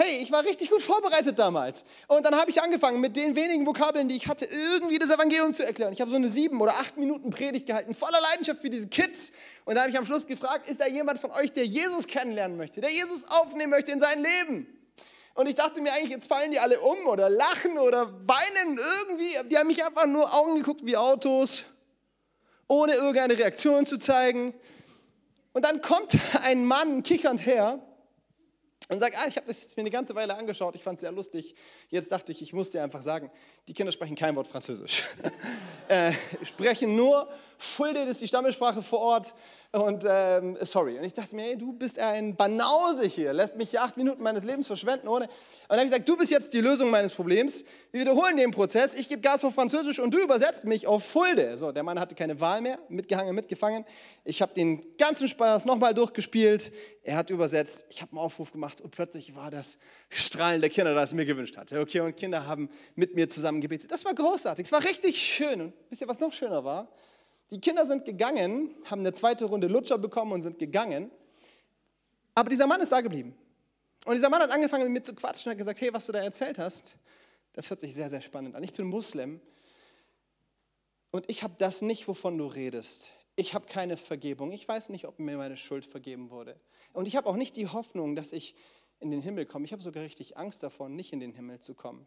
Hey, ich war richtig gut vorbereitet damals. Und dann habe ich angefangen, mit den wenigen Vokabeln, die ich hatte, irgendwie das Evangelium zu erklären. Ich habe so eine sieben oder acht Minuten Predigt gehalten, voller Leidenschaft für diese Kids. Und da habe ich am Schluss gefragt, ist da jemand von euch, der Jesus kennenlernen möchte, der Jesus aufnehmen möchte in sein Leben? Und ich dachte mir eigentlich, jetzt fallen die alle um oder lachen oder weinen irgendwie. Die haben mich einfach nur Augen geguckt wie Autos, ohne irgendeine Reaktion zu zeigen. Und dann kommt ein Mann kichernd her und sage, ah, ich habe das mir eine ganze Weile angeschaut, ich fand es sehr lustig. Jetzt dachte ich, ich muss dir einfach sagen, die Kinder sprechen kein Wort Französisch. äh, sprechen nur Fulde, ist die Stammesprache vor Ort. Und ähm, sorry. Und ich dachte mir, hey, du bist ein Banause hier, lässt mich hier acht Minuten meines Lebens verschwenden ohne. Und dann habe ich gesagt, du bist jetzt die Lösung meines Problems. Wir wiederholen den Prozess. Ich gebe Gas auf Französisch und du übersetzt mich auf Fulde. So, der Mann hatte keine Wahl mehr, mitgehangen, mitgefangen. Ich habe den ganzen Spaß nochmal durchgespielt. Er hat übersetzt. Ich habe einen Aufruf gemacht und plötzlich war das Strahlen der Kinder, das ich mir gewünscht hatte. Okay, und Kinder haben mit mir zusammen gebetet. Das war großartig. Es war richtig schön. Und wisst ihr, was noch schöner war? Die Kinder sind gegangen, haben eine zweite Runde Lutscher bekommen und sind gegangen. Aber dieser Mann ist da geblieben. Und dieser Mann hat angefangen mit mir zu quatschen und hat gesagt, hey, was du da erzählt hast, das hört sich sehr, sehr spannend an. Ich bin Muslim und ich habe das nicht, wovon du redest. Ich habe keine Vergebung. Ich weiß nicht, ob mir meine Schuld vergeben wurde. Und ich habe auch nicht die Hoffnung, dass ich in den Himmel komme. Ich habe sogar richtig Angst davon, nicht in den Himmel zu kommen.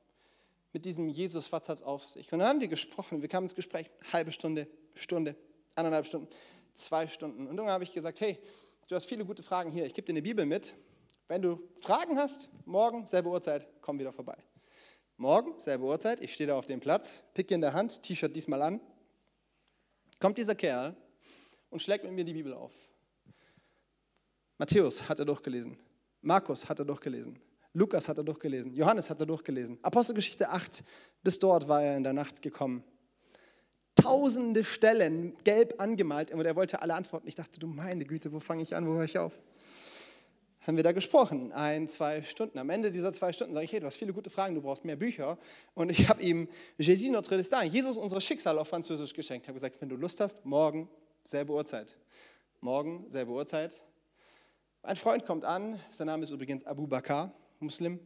Mit diesem Jesus, was hat es auf sich? Und dann haben wir gesprochen, wir kamen ins Gespräch, halbe Stunde, Stunde, anderthalb Stunden, zwei Stunden. Und dann habe ich gesagt, hey, du hast viele gute Fragen hier, ich gebe dir eine Bibel mit. Wenn du Fragen hast, morgen, selbe Uhrzeit, komm wieder vorbei. Morgen, selbe Uhrzeit, ich stehe da auf dem Platz, Pick in der Hand, T-Shirt diesmal an. Kommt dieser Kerl und schlägt mit mir die Bibel auf. Matthäus hat er durchgelesen. Markus hat er durchgelesen. Lukas hat er durchgelesen. Johannes hat er durchgelesen. Apostelgeschichte 8, bis dort war er in der Nacht gekommen. Tausende Stellen gelb angemalt und er wollte alle antworten. Ich dachte, du meine Güte, wo fange ich an, wo höre ich auf? Haben wir da gesprochen, ein, zwei Stunden. Am Ende dieser zwei Stunden sage ich, hey, du hast viele gute Fragen, du brauchst mehr Bücher. Und ich habe ihm Jésus notre destin, Jesus unser Schicksal auf Französisch geschenkt. Ich habe gesagt, wenn du Lust hast, morgen, selbe Uhrzeit. Morgen, selbe Uhrzeit, ein Freund kommt an, sein Name ist übrigens Abu Bakr, Muslim.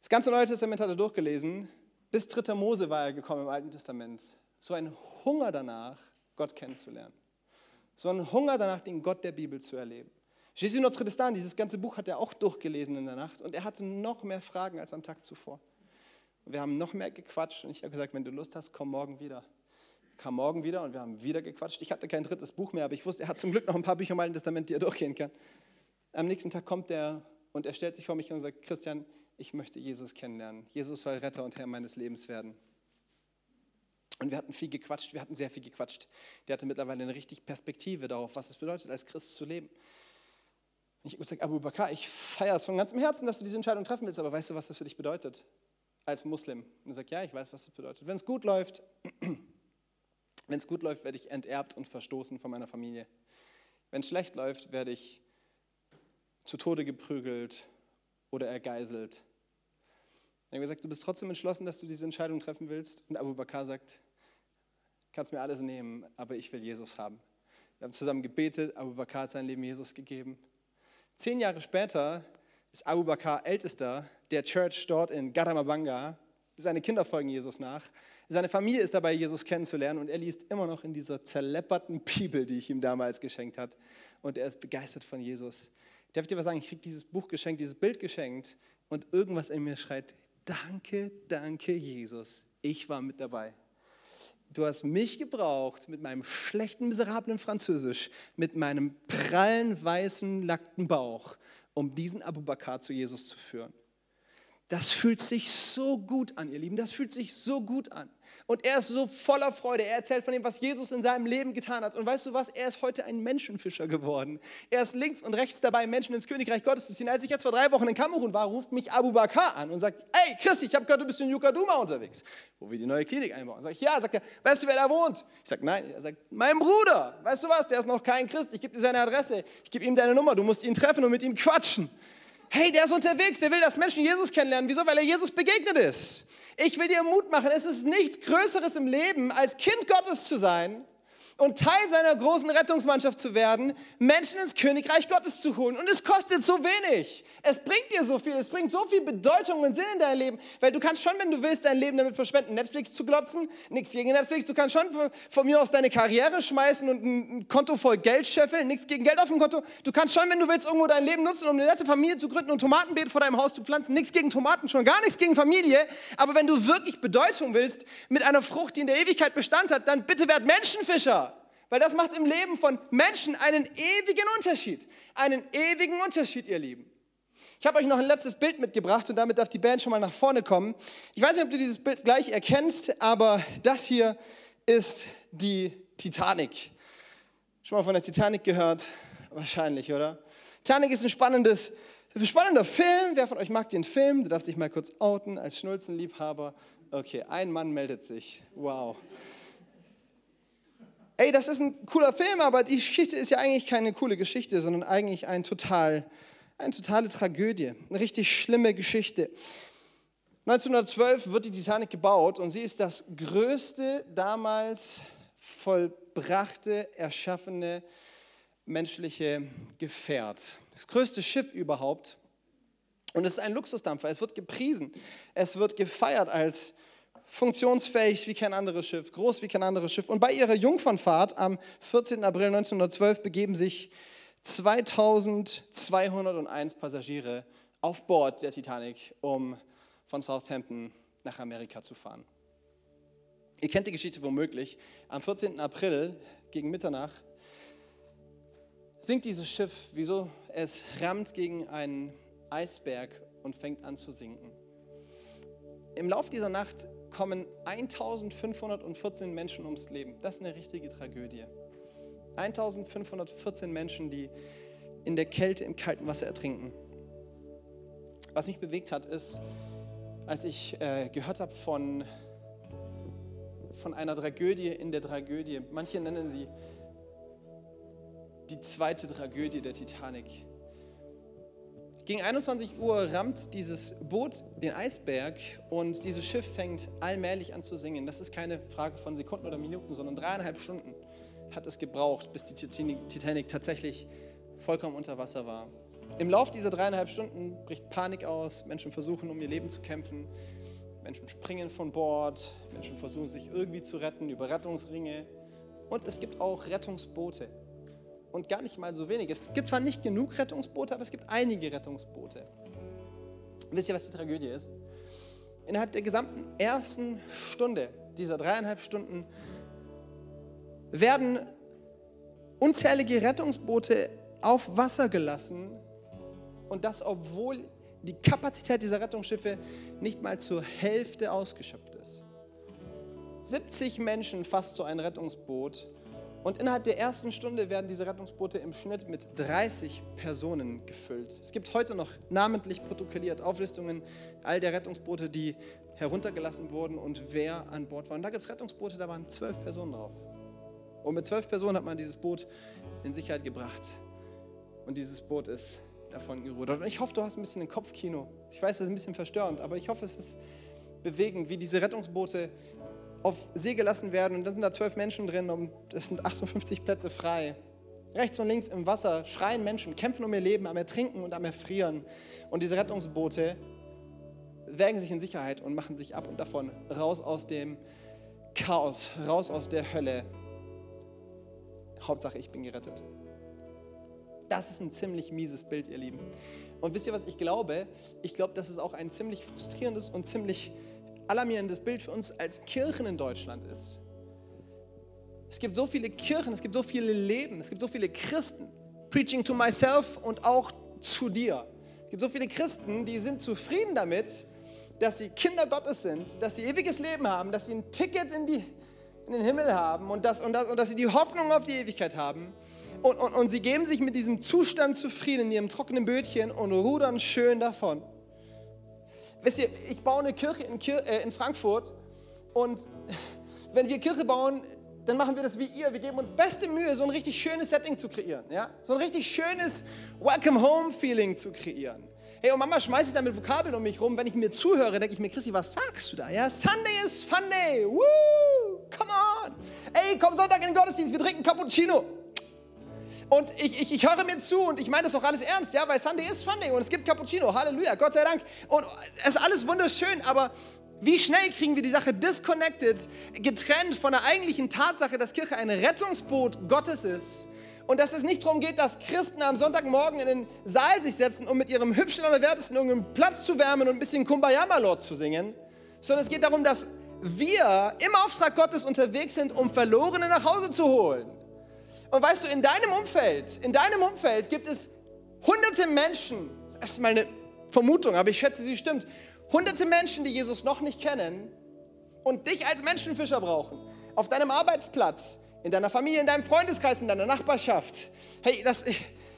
Das ganze Neue Testament hat er durchgelesen. Bis 3. Mose war er gekommen im Alten Testament. So ein Hunger danach, Gott kennenzulernen. So ein Hunger danach, den Gott der Bibel zu erleben. Jésus Notre Dame, dieses ganze Buch hat er auch durchgelesen in der Nacht und er hatte noch mehr Fragen als am Tag zuvor. Wir haben noch mehr gequatscht und ich habe gesagt, wenn du Lust hast, komm morgen wieder kam morgen wieder und wir haben wieder gequatscht. Ich hatte kein drittes Buch mehr, aber ich wusste, er hat zum Glück noch ein paar Bücher im Alten Testament, die er durchgehen kann. Am nächsten Tag kommt er und er stellt sich vor mich und sagt, Christian, ich möchte Jesus kennenlernen. Jesus soll Retter und Herr meines Lebens werden. Und wir hatten viel gequatscht, wir hatten sehr viel gequatscht. Der hatte mittlerweile eine richtig Perspektive darauf, was es bedeutet, als Christ zu leben. Ich habe gesagt, Abu Bakr, ich feiere es von ganzem Herzen, dass du diese Entscheidung treffen willst, aber weißt du, was das für dich bedeutet? Als Muslim. Und er sagt, ja, ich weiß, was das bedeutet. Wenn es gut läuft, wenn es gut läuft, werde ich enterbt und verstoßen von meiner Familie. Wenn es schlecht läuft, werde ich zu Tode geprügelt oder ergeiselt. Er hat gesagt, du bist trotzdem entschlossen, dass du diese Entscheidung treffen willst. Und Abu Bakr sagt, kannst mir alles nehmen, aber ich will Jesus haben. Wir haben zusammen gebetet, Abu Bakr hat sein Leben Jesus gegeben. Zehn Jahre später ist Abu Bakr Ältester der Church dort in Garamabanga. Seine Kinder folgen Jesus nach. Seine Familie ist dabei, Jesus kennenzulernen und er liest immer noch in dieser zerlepperten Bibel, die ich ihm damals geschenkt habe. Und er ist begeistert von Jesus. Darf ich dir was sagen? Ich kriege dieses Buch geschenkt, dieses Bild geschenkt und irgendwas in mir schreit, danke, danke Jesus, ich war mit dabei. Du hast mich gebraucht mit meinem schlechten, miserablen Französisch, mit meinem prallen, weißen, lackten Bauch, um diesen Abu Bakr zu Jesus zu führen. Das fühlt sich so gut an, ihr Lieben. Das fühlt sich so gut an. Und er ist so voller Freude. Er erzählt von dem, was Jesus in seinem Leben getan hat. Und weißt du was? Er ist heute ein Menschenfischer geworden. Er ist links und rechts dabei, Menschen ins Königreich Gottes zu ziehen. Als ich jetzt vor drei Wochen in Kamerun war, ruft mich Abu Bakr an und sagt: Hey, Chris, ich habe gehört, du bist in Yukaduma unterwegs, wo wir die neue Klinik einbauen. Sag ich: Ja. Sagt er: Weißt du, wer da wohnt? Ich sage: Nein. Er sagt: Mein Bruder. Weißt du was? Der ist noch kein Christ. Ich gebe dir seine Adresse. Ich gebe ihm deine Nummer. Du musst ihn treffen und mit ihm quatschen. Hey, der ist unterwegs, der will, dass Menschen Jesus kennenlernen. Wieso? Weil er Jesus begegnet ist. Ich will dir Mut machen, es ist nichts Größeres im Leben, als Kind Gottes zu sein und Teil seiner großen Rettungsmannschaft zu werden, Menschen ins Königreich Gottes zu holen. Und es kostet so wenig. Es bringt dir so viel. Es bringt so viel Bedeutung und Sinn in dein Leben. Weil du kannst schon, wenn du willst, dein Leben damit verschwenden, Netflix zu glotzen. Nichts gegen Netflix. Du kannst schon von mir aus deine Karriere schmeißen und ein Konto voll Geld scheffeln. Nichts gegen Geld auf dem Konto. Du kannst schon, wenn du willst, irgendwo dein Leben nutzen, um eine nette Familie zu gründen und Tomatenbeet vor deinem Haus zu pflanzen. Nichts gegen Tomaten, schon gar nichts gegen Familie. Aber wenn du wirklich Bedeutung willst mit einer Frucht, die in der Ewigkeit Bestand hat, dann bitte werd Menschenfischer. Weil das macht im Leben von Menschen einen ewigen Unterschied. Einen ewigen Unterschied, ihr Lieben. Ich habe euch noch ein letztes Bild mitgebracht und damit darf die Band schon mal nach vorne kommen. Ich weiß nicht, ob du dieses Bild gleich erkennst, aber das hier ist die Titanic. Schon mal von der Titanic gehört? Wahrscheinlich, oder? Titanic ist ein spannendes, spannender Film. Wer von euch mag den Film? Du darfst dich mal kurz outen als Schnulzenliebhaber. Okay, ein Mann meldet sich. Wow ey, das ist ein cooler Film, aber die Geschichte ist ja eigentlich keine coole Geschichte, sondern eigentlich ein total, eine totale Tragödie, eine richtig schlimme Geschichte. 1912 wird die Titanic gebaut und sie ist das größte damals vollbrachte, erschaffene menschliche Gefährt. Das größte Schiff überhaupt. Und es ist ein Luxusdampfer. Es wird gepriesen. Es wird gefeiert als funktionsfähig wie kein anderes Schiff, groß wie kein anderes Schiff. Und bei ihrer Jungfernfahrt am 14. April 1912 begeben sich 2201 Passagiere auf Bord der Titanic, um von Southampton nach Amerika zu fahren. Ihr kennt die Geschichte womöglich. Am 14. April gegen Mitternacht sinkt dieses Schiff, wieso es rammt gegen einen Eisberg und fängt an zu sinken. Im Lauf dieser Nacht kommen 1514 Menschen ums Leben. Das ist eine richtige Tragödie. 1514 Menschen, die in der Kälte im kalten Wasser ertrinken. Was mich bewegt hat, ist, als ich äh, gehört habe von, von einer Tragödie in der Tragödie. Manche nennen sie die zweite Tragödie der Titanic. Gegen 21 Uhr rammt dieses Boot den Eisberg und dieses Schiff fängt allmählich an zu singen. Das ist keine Frage von Sekunden oder Minuten, sondern dreieinhalb Stunden hat es gebraucht, bis die Titanic tatsächlich vollkommen unter Wasser war. Im Lauf dieser dreieinhalb Stunden bricht Panik aus, Menschen versuchen, um ihr Leben zu kämpfen, Menschen springen von Bord, Menschen versuchen sich irgendwie zu retten über Rettungsringe. Und es gibt auch Rettungsboote und gar nicht mal so wenige. Es gibt zwar nicht genug Rettungsboote, aber es gibt einige Rettungsboote. Wisst ihr, was die Tragödie ist? Innerhalb der gesamten ersten Stunde dieser dreieinhalb Stunden werden unzählige Rettungsboote auf Wasser gelassen und das, obwohl die Kapazität dieser Rettungsschiffe nicht mal zur Hälfte ausgeschöpft ist. 70 Menschen fasst so ein Rettungsboot und innerhalb der ersten Stunde werden diese Rettungsboote im Schnitt mit 30 Personen gefüllt. Es gibt heute noch namentlich protokolliert Auflistungen all der Rettungsboote, die heruntergelassen wurden und wer an Bord war. Und da gibt es Rettungsboote, da waren zwölf Personen drauf. Und mit zwölf Personen hat man dieses Boot in Sicherheit gebracht. Und dieses Boot ist davon gerudert. Und ich hoffe, du hast ein bisschen ein Kopfkino. Ich weiß, das ist ein bisschen verstörend, aber ich hoffe, es ist bewegend, wie diese Rettungsboote auf See gelassen werden und da sind da zwölf Menschen drin und es sind 58 Plätze frei. Rechts und links im Wasser schreien Menschen, kämpfen um ihr Leben, am Ertrinken und am Erfrieren. Und diese Rettungsboote wägen sich in Sicherheit und machen sich ab und davon raus aus dem Chaos, raus aus der Hölle. Hauptsache, ich bin gerettet. Das ist ein ziemlich mieses Bild, ihr Lieben. Und wisst ihr, was ich glaube? Ich glaube, dass es auch ein ziemlich frustrierendes und ziemlich alarmierendes Bild für uns als Kirchen in Deutschland ist. Es gibt so viele Kirchen, es gibt so viele Leben, es gibt so viele Christen, preaching to myself und auch zu dir. Es gibt so viele Christen, die sind zufrieden damit, dass sie Kinder Gottes sind, dass sie ewiges Leben haben, dass sie ein Ticket in, die, in den Himmel haben und, das, und, das, und dass sie die Hoffnung auf die Ewigkeit haben. Und, und, und sie geben sich mit diesem Zustand zufrieden in ihrem trockenen Bötchen und rudern schön davon. Wisst ihr, ich baue eine Kirche in, Kir äh, in Frankfurt und wenn wir Kirche bauen, dann machen wir das wie ihr. Wir geben uns beste Mühe, so ein richtig schönes Setting zu kreieren. Ja? So ein richtig schönes Welcome-Home-Feeling zu kreieren. Hey, und Mama schmeißt sich da mit Vokabeln um mich rum. Wenn ich mir zuhöre, denke ich mir, Christi, was sagst du da? Ja, Sunday is Fun Day. Woo! Come on. Ey, komm Sonntag in den Gottesdienst, wir trinken Cappuccino. Und ich, ich, ich höre mir zu und ich meine das auch alles ernst, ja, weil Sunday ist Sunday und es gibt Cappuccino, Halleluja, Gott sei Dank. Und es ist alles wunderschön, aber wie schnell kriegen wir die Sache disconnected, getrennt von der eigentlichen Tatsache, dass Kirche ein Rettungsboot Gottes ist und dass es nicht darum geht, dass Christen am Sonntagmorgen in den Saal sich setzen, um mit ihrem hübschen oder wertesten irgendeinen Platz zu wärmen und ein bisschen Kumbaya Malort zu singen, sondern es geht darum, dass wir im Auftrag Gottes unterwegs sind, um Verlorene nach Hause zu holen. Und weißt du, in deinem Umfeld, in deinem Umfeld gibt es hunderte Menschen, das ist meine Vermutung, aber ich schätze, sie stimmt, hunderte Menschen, die Jesus noch nicht kennen und dich als Menschenfischer brauchen. Auf deinem Arbeitsplatz, in deiner Familie, in deinem Freundeskreis, in deiner Nachbarschaft. Hey, das,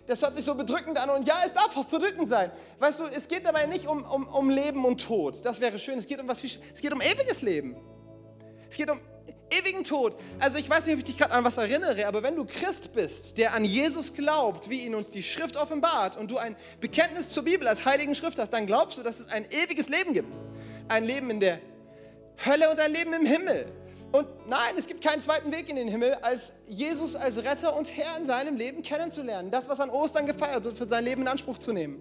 das hört sich so bedrückend an und ja, es darf auch bedrückend sein. Weißt du, es geht dabei nicht um, um, um Leben und Tod. Das wäre schön. Es geht um was Es geht um ewiges Leben. Es geht um ewigen Tod. Also ich weiß nicht, ob ich dich gerade an was erinnere, aber wenn du Christ bist, der an Jesus glaubt, wie ihn uns die Schrift offenbart und du ein Bekenntnis zur Bibel als heiligen Schrift hast, dann glaubst du, dass es ein ewiges Leben gibt. Ein Leben in der Hölle und ein Leben im Himmel. Und nein, es gibt keinen zweiten Weg in den Himmel, als Jesus als Retter und Herr in seinem Leben kennenzulernen. Das, was an Ostern gefeiert wird, für sein Leben in Anspruch zu nehmen.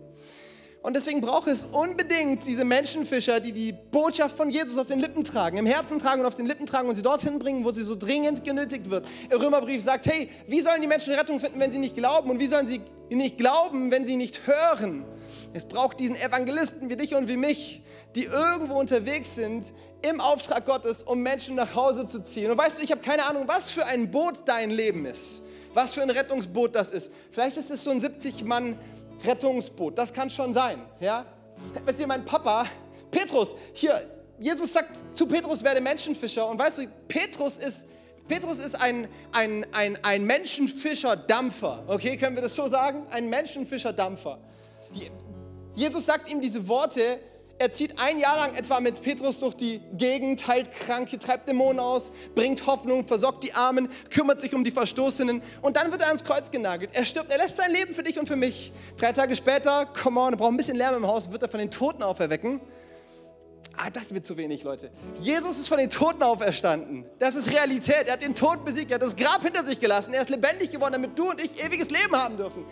Und deswegen braucht es unbedingt diese Menschenfischer, die die Botschaft von Jesus auf den Lippen tragen, im Herzen tragen und auf den Lippen tragen und sie dorthin bringen, wo sie so dringend genötigt wird. Der Römerbrief sagt, hey, wie sollen die Menschen Rettung finden, wenn sie nicht glauben? Und wie sollen sie nicht glauben, wenn sie nicht hören? Es braucht diesen Evangelisten wie dich und wie mich, die irgendwo unterwegs sind im Auftrag Gottes, um Menschen nach Hause zu ziehen. Und weißt du, ich habe keine Ahnung, was für ein Boot dein Leben ist. Was für ein Rettungsboot das ist. Vielleicht ist es so ein 70 Mann Rettungsboot. Das kann schon sein. Ja? Weißt du, mein Papa, Petrus, hier, Jesus sagt zu Petrus, werde Menschenfischer. Und weißt du, Petrus ist, Petrus ist ein, ein, ein, ein Menschenfischer-Dampfer. Okay, können wir das so sagen? Ein Menschenfischer-Dampfer. Jesus sagt ihm diese Worte, er zieht ein Jahr lang etwa mit Petrus durch die Gegend, heilt Kranke, treibt Dämonen aus, bringt Hoffnung, versorgt die Armen, kümmert sich um die Verstoßenen und dann wird er ans Kreuz genagelt. Er stirbt, er lässt sein Leben für dich und für mich. Drei Tage später, come on, er braucht ein bisschen Lärm im Haus, wird er von den Toten auferwecken. Ah, das wird zu wenig, Leute. Jesus ist von den Toten auferstanden. Das ist Realität. Er hat den Tod besiegt. Er hat das Grab hinter sich gelassen. Er ist lebendig geworden, damit du und ich ewiges Leben haben dürfen.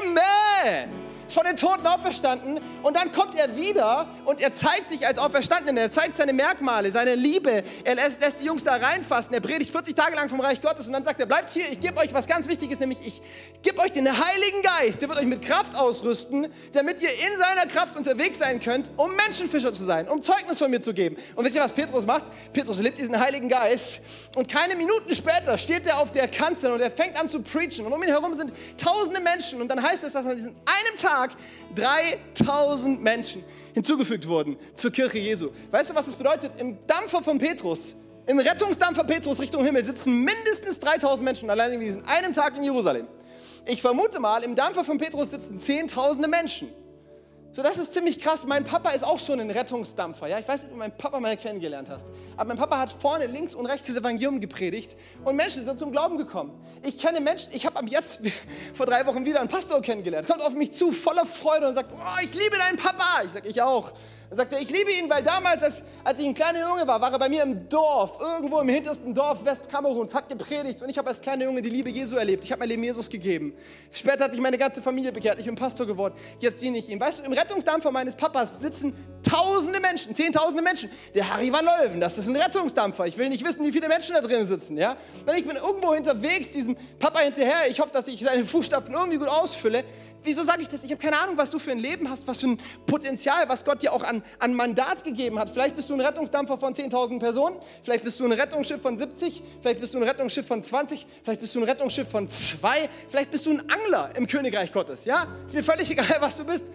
Amen von den Toten auferstanden und dann kommt er wieder und er zeigt sich als Auferstandenen, er zeigt seine Merkmale, seine Liebe, er lässt, lässt, die Jungs da reinfassen, er predigt 40 Tage lang vom Reich Gottes und dann sagt er, bleibt hier, ich gebe euch was ganz Wichtiges, nämlich ich gebe euch den Heiligen Geist, der wird euch mit Kraft ausrüsten, damit ihr in seiner Kraft unterwegs sein könnt, um Menschenfischer zu sein, um Zeugnis von mir zu geben. Und wisst ihr, was Petrus macht? Petrus lebt diesen Heiligen Geist und keine Minuten später steht er auf der Kanzel und er fängt an zu preachen und um ihn herum sind tausende Menschen und dann heißt es, dass an diesem einem Tag Tag 3000 Menschen hinzugefügt wurden zur Kirche Jesu. Weißt du, was das bedeutet? Im Dampfer von Petrus, im Rettungsdampfer Petrus Richtung Himmel sitzen mindestens 3000 Menschen allein in diesem einen Tag in Jerusalem. Ich vermute mal, im Dampfer von Petrus sitzen Zehntausende Menschen. So, das ist ziemlich krass. Mein Papa ist auch schon ein Rettungsdampfer. Ja? Ich weiß nicht, ob du meinen Papa mal kennengelernt hast. Aber mein Papa hat vorne links und rechts das Evangelium gepredigt und Menschen sind zum Glauben gekommen. Ich kenne Menschen, ich habe jetzt vor drei Wochen wieder einen Pastor kennengelernt. Kommt auf mich zu, voller Freude und sagt, oh, ich liebe deinen Papa. Ich sage, ich auch. Dann sagt er, ich liebe ihn, weil damals, als, als ich ein kleiner Junge war, war er bei mir im Dorf, irgendwo im hintersten Dorf Westkameruns, hat gepredigt und ich habe als kleiner Junge die Liebe Jesu erlebt. Ich habe mein Leben Jesus gegeben. Später hat sich meine ganze Familie bekehrt. Ich bin Pastor geworden. Jetzt diene ich ihm. Weißt du, im Rettungsdampfer meines Papas sitzen tausende Menschen, zehntausende Menschen. Der Harry van Leuven, das ist ein Rettungsdampfer. Ich will nicht wissen, wie viele Menschen da drin sitzen. Ja? Wenn ich bin irgendwo unterwegs, diesem Papa hinterher, ich hoffe, dass ich seine Fußstapfen irgendwie gut ausfülle, Wieso sage ich das? Ich habe keine Ahnung, was du für ein Leben hast, was für ein Potenzial, was Gott dir auch an, an Mandat gegeben hat. Vielleicht bist du ein Rettungsdampfer von 10.000 Personen, vielleicht bist du ein Rettungsschiff von 70, vielleicht bist du ein Rettungsschiff von 20, vielleicht bist du ein Rettungsschiff von 2, vielleicht bist du ein Angler im Königreich Gottes. Ja, ist mir völlig egal, was du bist.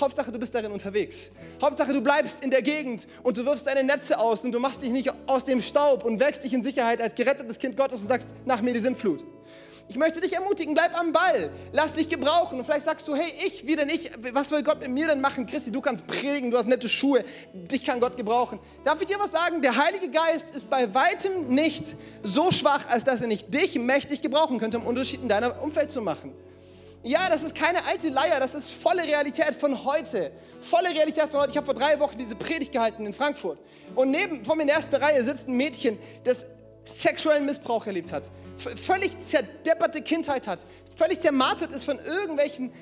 Hauptsache, du bist darin unterwegs. Hauptsache, du bleibst in der Gegend und du wirfst deine Netze aus und du machst dich nicht aus dem Staub und wächst dich in Sicherheit als gerettetes Kind Gottes und sagst, nach mir die Sintflut. Ich möchte dich ermutigen, bleib am Ball, lass dich gebrauchen. Und vielleicht sagst du, hey, ich, wie denn ich, was will Gott mit mir denn machen? Christi, du kannst predigen, du hast nette Schuhe, dich kann Gott gebrauchen. Darf ich dir was sagen? Der Heilige Geist ist bei weitem nicht so schwach, als dass er nicht dich mächtig gebrauchen könnte, um Unterschied in deinem Umfeld zu machen. Ja, das ist keine alte Leier, das ist volle Realität von heute. Volle Realität von heute. Ich habe vor drei Wochen diese Predigt gehalten in Frankfurt. Und neben vor mir in der ersten Reihe sitzt ein Mädchen, das sexuellen Missbrauch erlebt hat, völlig zerdepperte Kindheit hat, völlig zermartert ist von irgendwelchen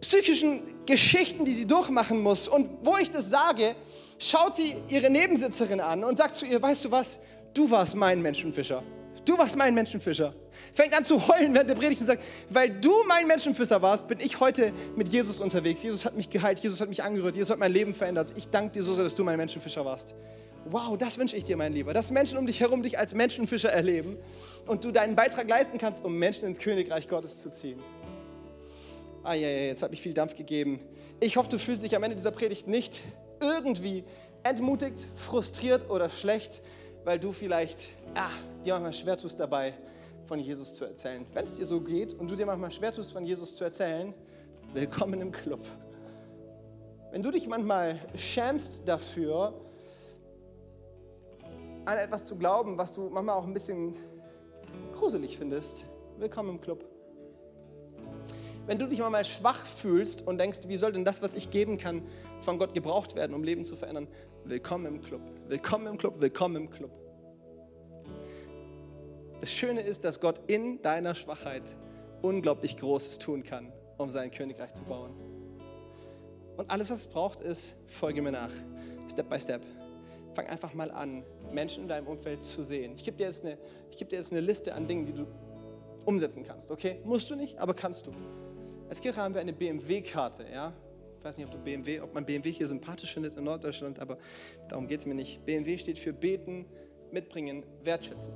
psychischen Geschichten, die sie durchmachen muss. Und wo ich das sage, schaut sie ihre Nebensitzerin an und sagt zu ihr, weißt du was, du warst mein Menschenfischer. Du warst mein Menschenfischer. Fängt an zu heulen während der Predigt und sagt, weil du mein Menschenfischer warst, bin ich heute mit Jesus unterwegs. Jesus hat mich geheilt, Jesus hat mich angerührt, Jesus hat mein Leben verändert. Ich danke dir so sehr, dass du mein Menschenfischer warst. Wow, das wünsche ich dir, mein Lieber, dass Menschen um dich herum dich als Menschenfischer erleben und du deinen Beitrag leisten kannst, um Menschen ins Königreich Gottes zu ziehen. Ah ja, ja, jetzt habe ich viel Dampf gegeben. Ich hoffe, du fühlst dich am Ende dieser Predigt nicht irgendwie entmutigt, frustriert oder schlecht, weil du vielleicht ah, dir manchmal schwer tust dabei, von Jesus zu erzählen. Wenn es dir so geht und du dir manchmal schwer tust, von Jesus zu erzählen, willkommen im Club. Wenn du dich manchmal schämst dafür, an etwas zu glauben, was du manchmal auch ein bisschen gruselig findest, willkommen im Club. Wenn du dich manchmal schwach fühlst und denkst, wie soll denn das, was ich geben kann, von Gott gebraucht werden, um Leben zu verändern, willkommen im Club. Willkommen im Club, willkommen im Club. Das Schöne ist, dass Gott in deiner Schwachheit unglaublich Großes tun kann, um sein Königreich zu bauen. Und alles, was es braucht, ist, folge mir nach. Step by Step. Fang einfach mal an, Menschen in deinem Umfeld zu sehen. Ich gebe dir, jetzt eine, geb dir jetzt eine Liste an Dingen, die du umsetzen kannst. Okay? Musst du nicht, aber kannst du. Als Kirche haben wir eine BMW-Karte. Ja? Ich weiß nicht, ob, du BMW, ob man BMW hier sympathisch findet in Norddeutschland, aber darum geht es mir nicht. BMW steht für beten, mitbringen, wertschätzen.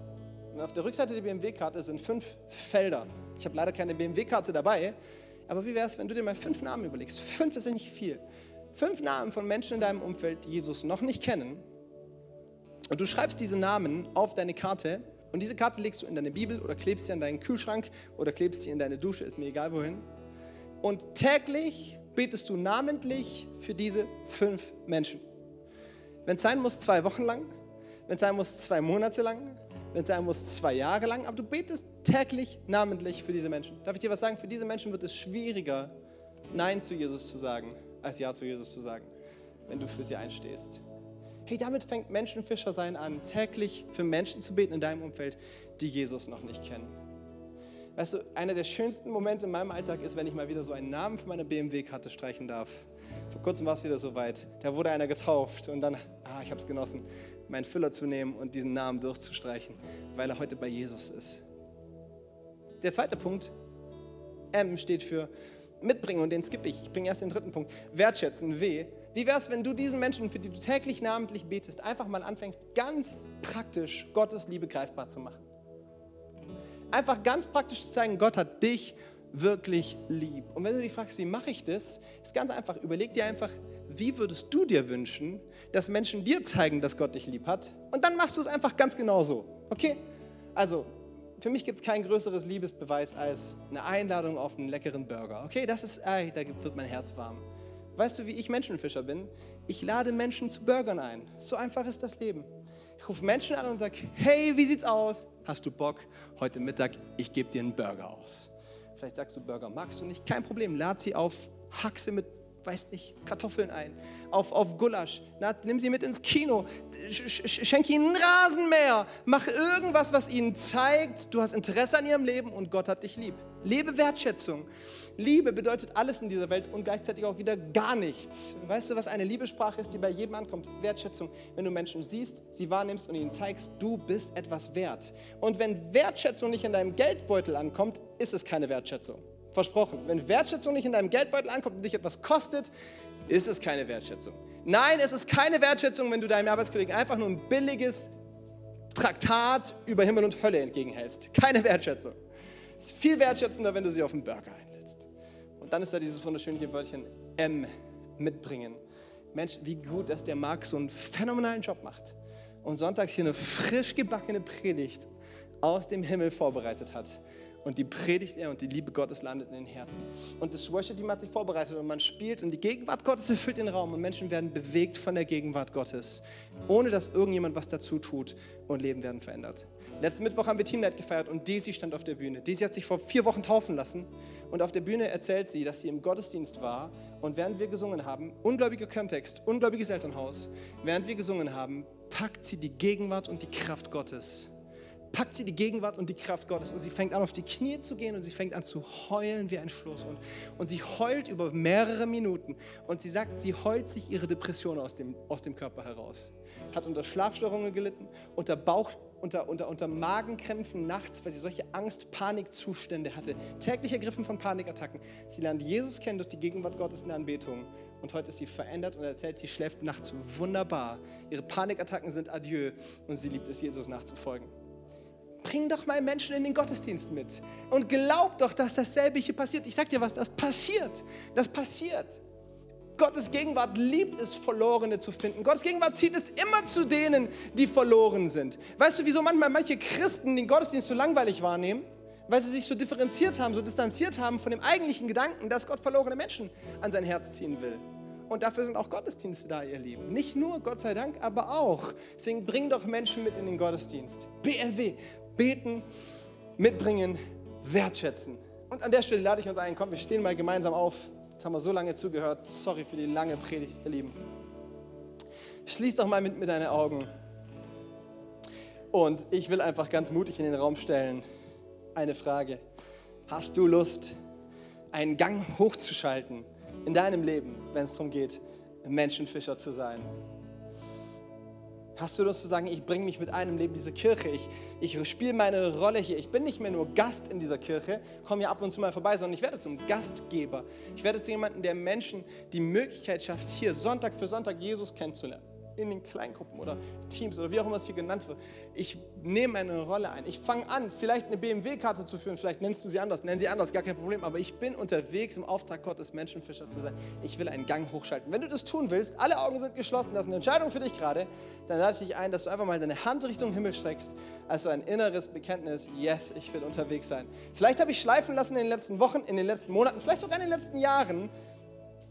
Und auf der Rückseite der BMW-Karte sind fünf Felder. Ich habe leider keine BMW-Karte dabei, aber wie wäre es, wenn du dir mal fünf Namen überlegst? Fünf ist ja nicht viel. Fünf Namen von Menschen in deinem Umfeld, die Jesus noch nicht kennen. Und du schreibst diese Namen auf deine Karte und diese Karte legst du in deine Bibel oder klebst sie an deinen Kühlschrank oder klebst sie in deine Dusche, ist mir egal wohin. Und täglich betest du namentlich für diese fünf Menschen. Wenn es sein muss, zwei Wochen lang, wenn es sein muss, zwei Monate lang, wenn es sein muss, zwei Jahre lang, aber du betest täglich namentlich für diese Menschen. Darf ich dir was sagen? Für diese Menschen wird es schwieriger, Nein zu Jesus zu sagen, als Ja zu Jesus zu sagen, wenn du für sie einstehst. Hey, damit fängt Menschenfischer sein an, täglich für Menschen zu beten in deinem Umfeld, die Jesus noch nicht kennen. Weißt du, einer der schönsten Momente in meinem Alltag ist, wenn ich mal wieder so einen Namen von meiner BMW-Karte streichen darf. Vor kurzem war es wieder so weit. Da wurde einer getauft und dann, ah, ich habe es genossen, meinen Füller zu nehmen und diesen Namen durchzustreichen, weil er heute bei Jesus ist. Der zweite Punkt, M steht für mitbringen und den skippe ich. Ich bringe erst den dritten Punkt. Wertschätzen, W. Wie wäre es, wenn du diesen Menschen, für die du täglich namentlich betest, einfach mal anfängst, ganz praktisch Gottes Liebe greifbar zu machen? Einfach ganz praktisch zu zeigen, Gott hat dich wirklich lieb. Und wenn du dich fragst, wie mache ich das, ist ganz einfach. Überleg dir einfach, wie würdest du dir wünschen, dass Menschen dir zeigen, dass Gott dich lieb hat? Und dann machst du es einfach ganz genau so. Okay? Also, für mich gibt es kein größeres Liebesbeweis als eine Einladung auf einen leckeren Burger. Okay, das ist, ey, da wird mein Herz warm. Weißt du, wie ich Menschenfischer bin? Ich lade Menschen zu Burgern ein. So einfach ist das Leben. Ich rufe Menschen an und sage, hey, wie sieht's aus? Hast du Bock? Heute Mittag, ich gebe dir einen Burger aus. Vielleicht sagst du, Burger magst du nicht. Kein Problem, lad sie auf Haxe mit weiß nicht, Kartoffeln ein, auf, auf Gulasch, Na, nimm sie mit ins Kino, schenk ihnen Rasenmäher, mach irgendwas, was ihnen zeigt, du hast Interesse an ihrem Leben und Gott hat dich lieb. Lebe Wertschätzung. Liebe bedeutet alles in dieser Welt und gleichzeitig auch wieder gar nichts. Weißt du, was eine Liebesprache ist, die bei jedem ankommt? Wertschätzung. Wenn du Menschen siehst, sie wahrnimmst und ihnen zeigst, du bist etwas wert. Und wenn Wertschätzung nicht in deinem Geldbeutel ankommt, ist es keine Wertschätzung. Versprochen. Wenn Wertschätzung nicht in deinem Geldbeutel ankommt und dich etwas kostet, ist es keine Wertschätzung. Nein, es ist keine Wertschätzung, wenn du deinem Arbeitskollegen einfach nur ein billiges Traktat über Himmel und Hölle entgegenhältst. Keine Wertschätzung. Es ist viel wertschätzender, wenn du sie auf einen Burger einlädst. Dann ist da dieses wunderschöne Wörtchen M mitbringen. Mensch, wie gut, dass der Marc so einen phänomenalen Job macht und sonntags hier eine frisch gebackene Predigt aus dem Himmel vorbereitet hat und die predigt er und die Liebe Gottes landet in den Herzen. Und das Worship-Team hat sich vorbereitet und man spielt und die Gegenwart Gottes erfüllt den Raum und Menschen werden bewegt von der Gegenwart Gottes, ohne dass irgendjemand was dazu tut und Leben werden verändert. Letzten Mittwoch haben wir Team Night gefeiert und Daisy stand auf der Bühne. Daisy hat sich vor vier Wochen taufen lassen und auf der Bühne erzählt sie, dass sie im Gottesdienst war und während wir gesungen haben, ungläubiger Kontext, ungläubiges Elternhaus, während wir gesungen haben, packt sie die Gegenwart und die Kraft Gottes packt sie die Gegenwart und die Kraft Gottes und sie fängt an, auf die Knie zu gehen und sie fängt an zu heulen wie ein Schlusshund. Und sie heult über mehrere Minuten und sie sagt, sie heult sich ihre Depression aus dem, aus dem Körper heraus. Hat unter Schlafstörungen gelitten, unter Bauch, unter, unter, unter Magenkrämpfen nachts, weil sie solche Angst, Panikzustände hatte, täglich ergriffen von Panikattacken. Sie lernt Jesus kennen durch die Gegenwart Gottes in der Anbetung und heute ist sie verändert und erzählt, sie schläft nachts wunderbar. Ihre Panikattacken sind adieu und sie liebt es, Jesus nachzufolgen. Bring doch mal Menschen in den Gottesdienst mit und glaub doch, dass dasselbe hier passiert. Ich sag dir was, das passiert. Das passiert. Gottes Gegenwart liebt es, Verlorene zu finden. Gottes Gegenwart zieht es immer zu denen, die verloren sind. Weißt du, wieso manchmal manche Christen den Gottesdienst so langweilig wahrnehmen? Weil sie sich so differenziert haben, so distanziert haben von dem eigentlichen Gedanken, dass Gott verlorene Menschen an sein Herz ziehen will. Und dafür sind auch Gottesdienste da, ihr Lieben. Nicht nur, Gott sei Dank, aber auch. Deswegen bring doch Menschen mit in den Gottesdienst. BRW, beten, mitbringen, wertschätzen. Und an der Stelle lade ich uns ein, komm, wir stehen mal gemeinsam auf. Jetzt haben wir so lange zugehört. Sorry für die lange Predigt, ihr Lieben. Schließ doch mal mit, mit deine Augen. Und ich will einfach ganz mutig in den Raum stellen eine Frage. Hast du Lust, einen Gang hochzuschalten in deinem Leben? wenn es darum geht, Menschenfischer zu sein? Hast du Lust zu sagen, ich bringe mich mit einem Leben diese Kirche, ich, ich spiele meine Rolle hier, ich bin nicht mehr nur Gast in dieser Kirche, komme hier ab und zu mal vorbei, sondern ich werde zum Gastgeber. Ich werde zu jemandem, der Menschen die Möglichkeit schafft, hier Sonntag für Sonntag Jesus kennenzulernen in den Kleingruppen oder Teams oder wie auch immer es hier genannt wird. Ich nehme eine Rolle ein. Ich fange an, vielleicht eine BMW-Karte zu führen, vielleicht nennst du sie anders, nenn sie anders, gar kein Problem, aber ich bin unterwegs im Auftrag Gottes, Menschenfischer zu sein. Ich will einen Gang hochschalten. Wenn du das tun willst, alle Augen sind geschlossen, das ist eine Entscheidung für dich gerade, dann lade ich dich ein, dass du einfach mal deine Hand Richtung Himmel streckst, also ein inneres Bekenntnis, yes, ich will unterwegs sein. Vielleicht habe ich schleifen lassen in den letzten Wochen, in den letzten Monaten, vielleicht sogar in den letzten Jahren.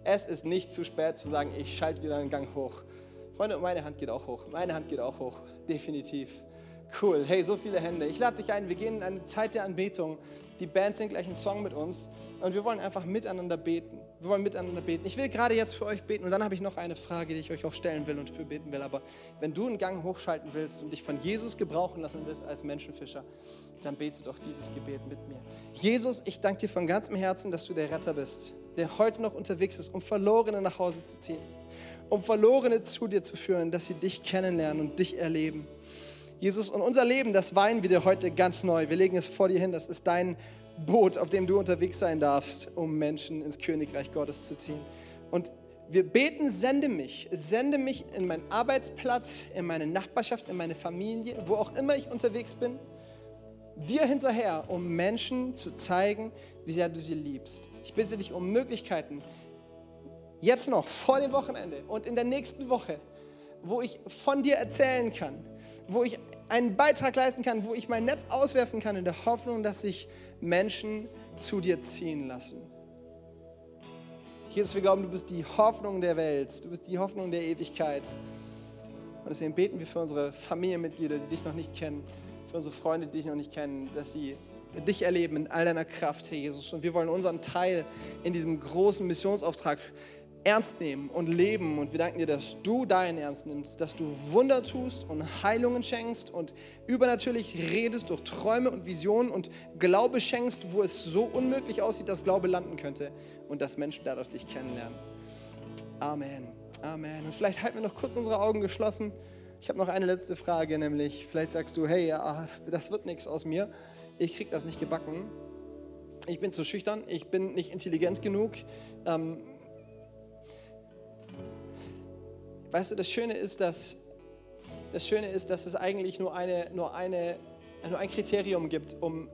Es ist nicht zu spät zu sagen, ich schalte wieder einen Gang hoch. Freunde, meine Hand geht auch hoch. Meine Hand geht auch hoch. Definitiv. Cool. Hey, so viele Hände. Ich lade dich ein. Wir gehen in eine Zeit der Anbetung. Die Band singt gleich einen Song mit uns. Und wir wollen einfach miteinander beten. Wir wollen miteinander beten. Ich will gerade jetzt für euch beten. Und dann habe ich noch eine Frage, die ich euch auch stellen will und für beten will. Aber wenn du einen Gang hochschalten willst und dich von Jesus gebrauchen lassen willst als Menschenfischer, dann bete doch dieses Gebet mit mir. Jesus, ich danke dir von ganzem Herzen, dass du der Retter bist, der heute noch unterwegs ist, um Verlorene nach Hause zu ziehen um Verlorene zu dir zu führen, dass sie dich kennenlernen und dich erleben. Jesus, und unser Leben, das weinen wir dir heute ganz neu. Wir legen es vor dir hin. Das ist dein Boot, auf dem du unterwegs sein darfst, um Menschen ins Königreich Gottes zu ziehen. Und wir beten, sende mich, sende mich in meinen Arbeitsplatz, in meine Nachbarschaft, in meine Familie, wo auch immer ich unterwegs bin, dir hinterher, um Menschen zu zeigen, wie sehr du sie liebst. Ich bitte dich um Möglichkeiten, jetzt noch vor dem Wochenende und in der nächsten Woche, wo ich von dir erzählen kann, wo ich einen Beitrag leisten kann, wo ich mein Netz auswerfen kann in der Hoffnung, dass sich Menschen zu dir ziehen lassen. Jesus, wir glauben, du bist die Hoffnung der Welt, du bist die Hoffnung der Ewigkeit. Und deswegen beten wir für unsere Familienmitglieder, die dich noch nicht kennen, für unsere Freunde, die dich noch nicht kennen, dass sie dich erleben in all deiner Kraft, Herr Jesus. Und wir wollen unseren Teil in diesem großen Missionsauftrag ernst nehmen und leben. Und wir danken dir, dass du deinen ernst nimmst, dass du Wunder tust und Heilungen schenkst und übernatürlich redest durch Träume und Visionen und Glaube schenkst, wo es so unmöglich aussieht, dass Glaube landen könnte und dass Menschen dadurch dich kennenlernen. Amen. Amen. Und vielleicht halten wir noch kurz unsere Augen geschlossen. Ich habe noch eine letzte Frage, nämlich vielleicht sagst du, hey, das wird nichts aus mir. Ich kriege das nicht gebacken. Ich bin zu schüchtern, ich bin nicht intelligent genug. Ähm, Weißt du, das Schöne ist, dass, das Schöne ist, dass es eigentlich nur, eine, nur, eine, nur ein Kriterium gibt, um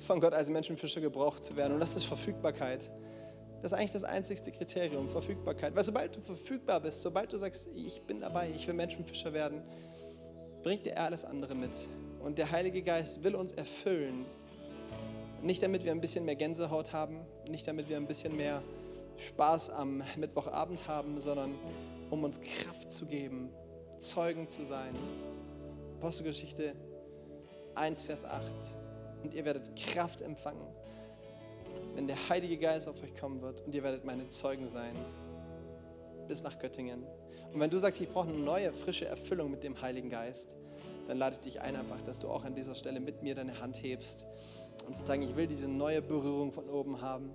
von Gott als Menschenfischer gebraucht zu werden. Und das ist Verfügbarkeit. Das ist eigentlich das einzigste Kriterium, Verfügbarkeit. Weil sobald du verfügbar bist, sobald du sagst, ich bin dabei, ich will Menschenfischer werden, bringt dir alles andere mit. Und der Heilige Geist will uns erfüllen. Nicht damit wir ein bisschen mehr Gänsehaut haben, nicht damit wir ein bisschen mehr Spaß am Mittwochabend haben, sondern um uns Kraft zu geben, Zeugen zu sein. Apostelgeschichte 1, Vers 8. Und ihr werdet Kraft empfangen, wenn der Heilige Geist auf euch kommen wird und ihr werdet meine Zeugen sein. Bis nach Göttingen. Und wenn du sagst, ich brauche eine neue, frische Erfüllung mit dem Heiligen Geist, dann lade ich dich ein einfach, dass du auch an dieser Stelle mit mir deine Hand hebst und zu sagen, ich will diese neue Berührung von oben haben.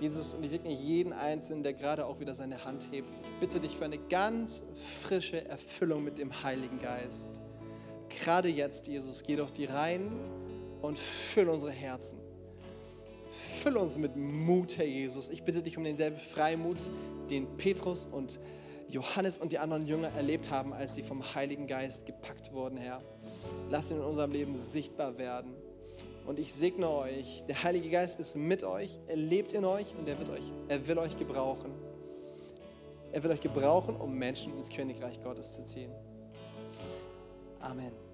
Jesus, und ich segne jeden Einzelnen, der gerade auch wieder seine Hand hebt. Ich bitte dich für eine ganz frische Erfüllung mit dem Heiligen Geist. Gerade jetzt, Jesus, geh doch die Reihen und füll unsere Herzen. Füll uns mit Mut, Herr Jesus. Ich bitte dich um denselben Freimut, den Petrus und Johannes und die anderen Jünger erlebt haben, als sie vom Heiligen Geist gepackt wurden, Herr. Lass ihn in unserem Leben sichtbar werden. Und ich segne euch. Der Heilige Geist ist mit euch, er lebt in euch und er, wird euch, er will euch gebrauchen. Er will euch gebrauchen, um Menschen ins Königreich Gottes zu ziehen. Amen.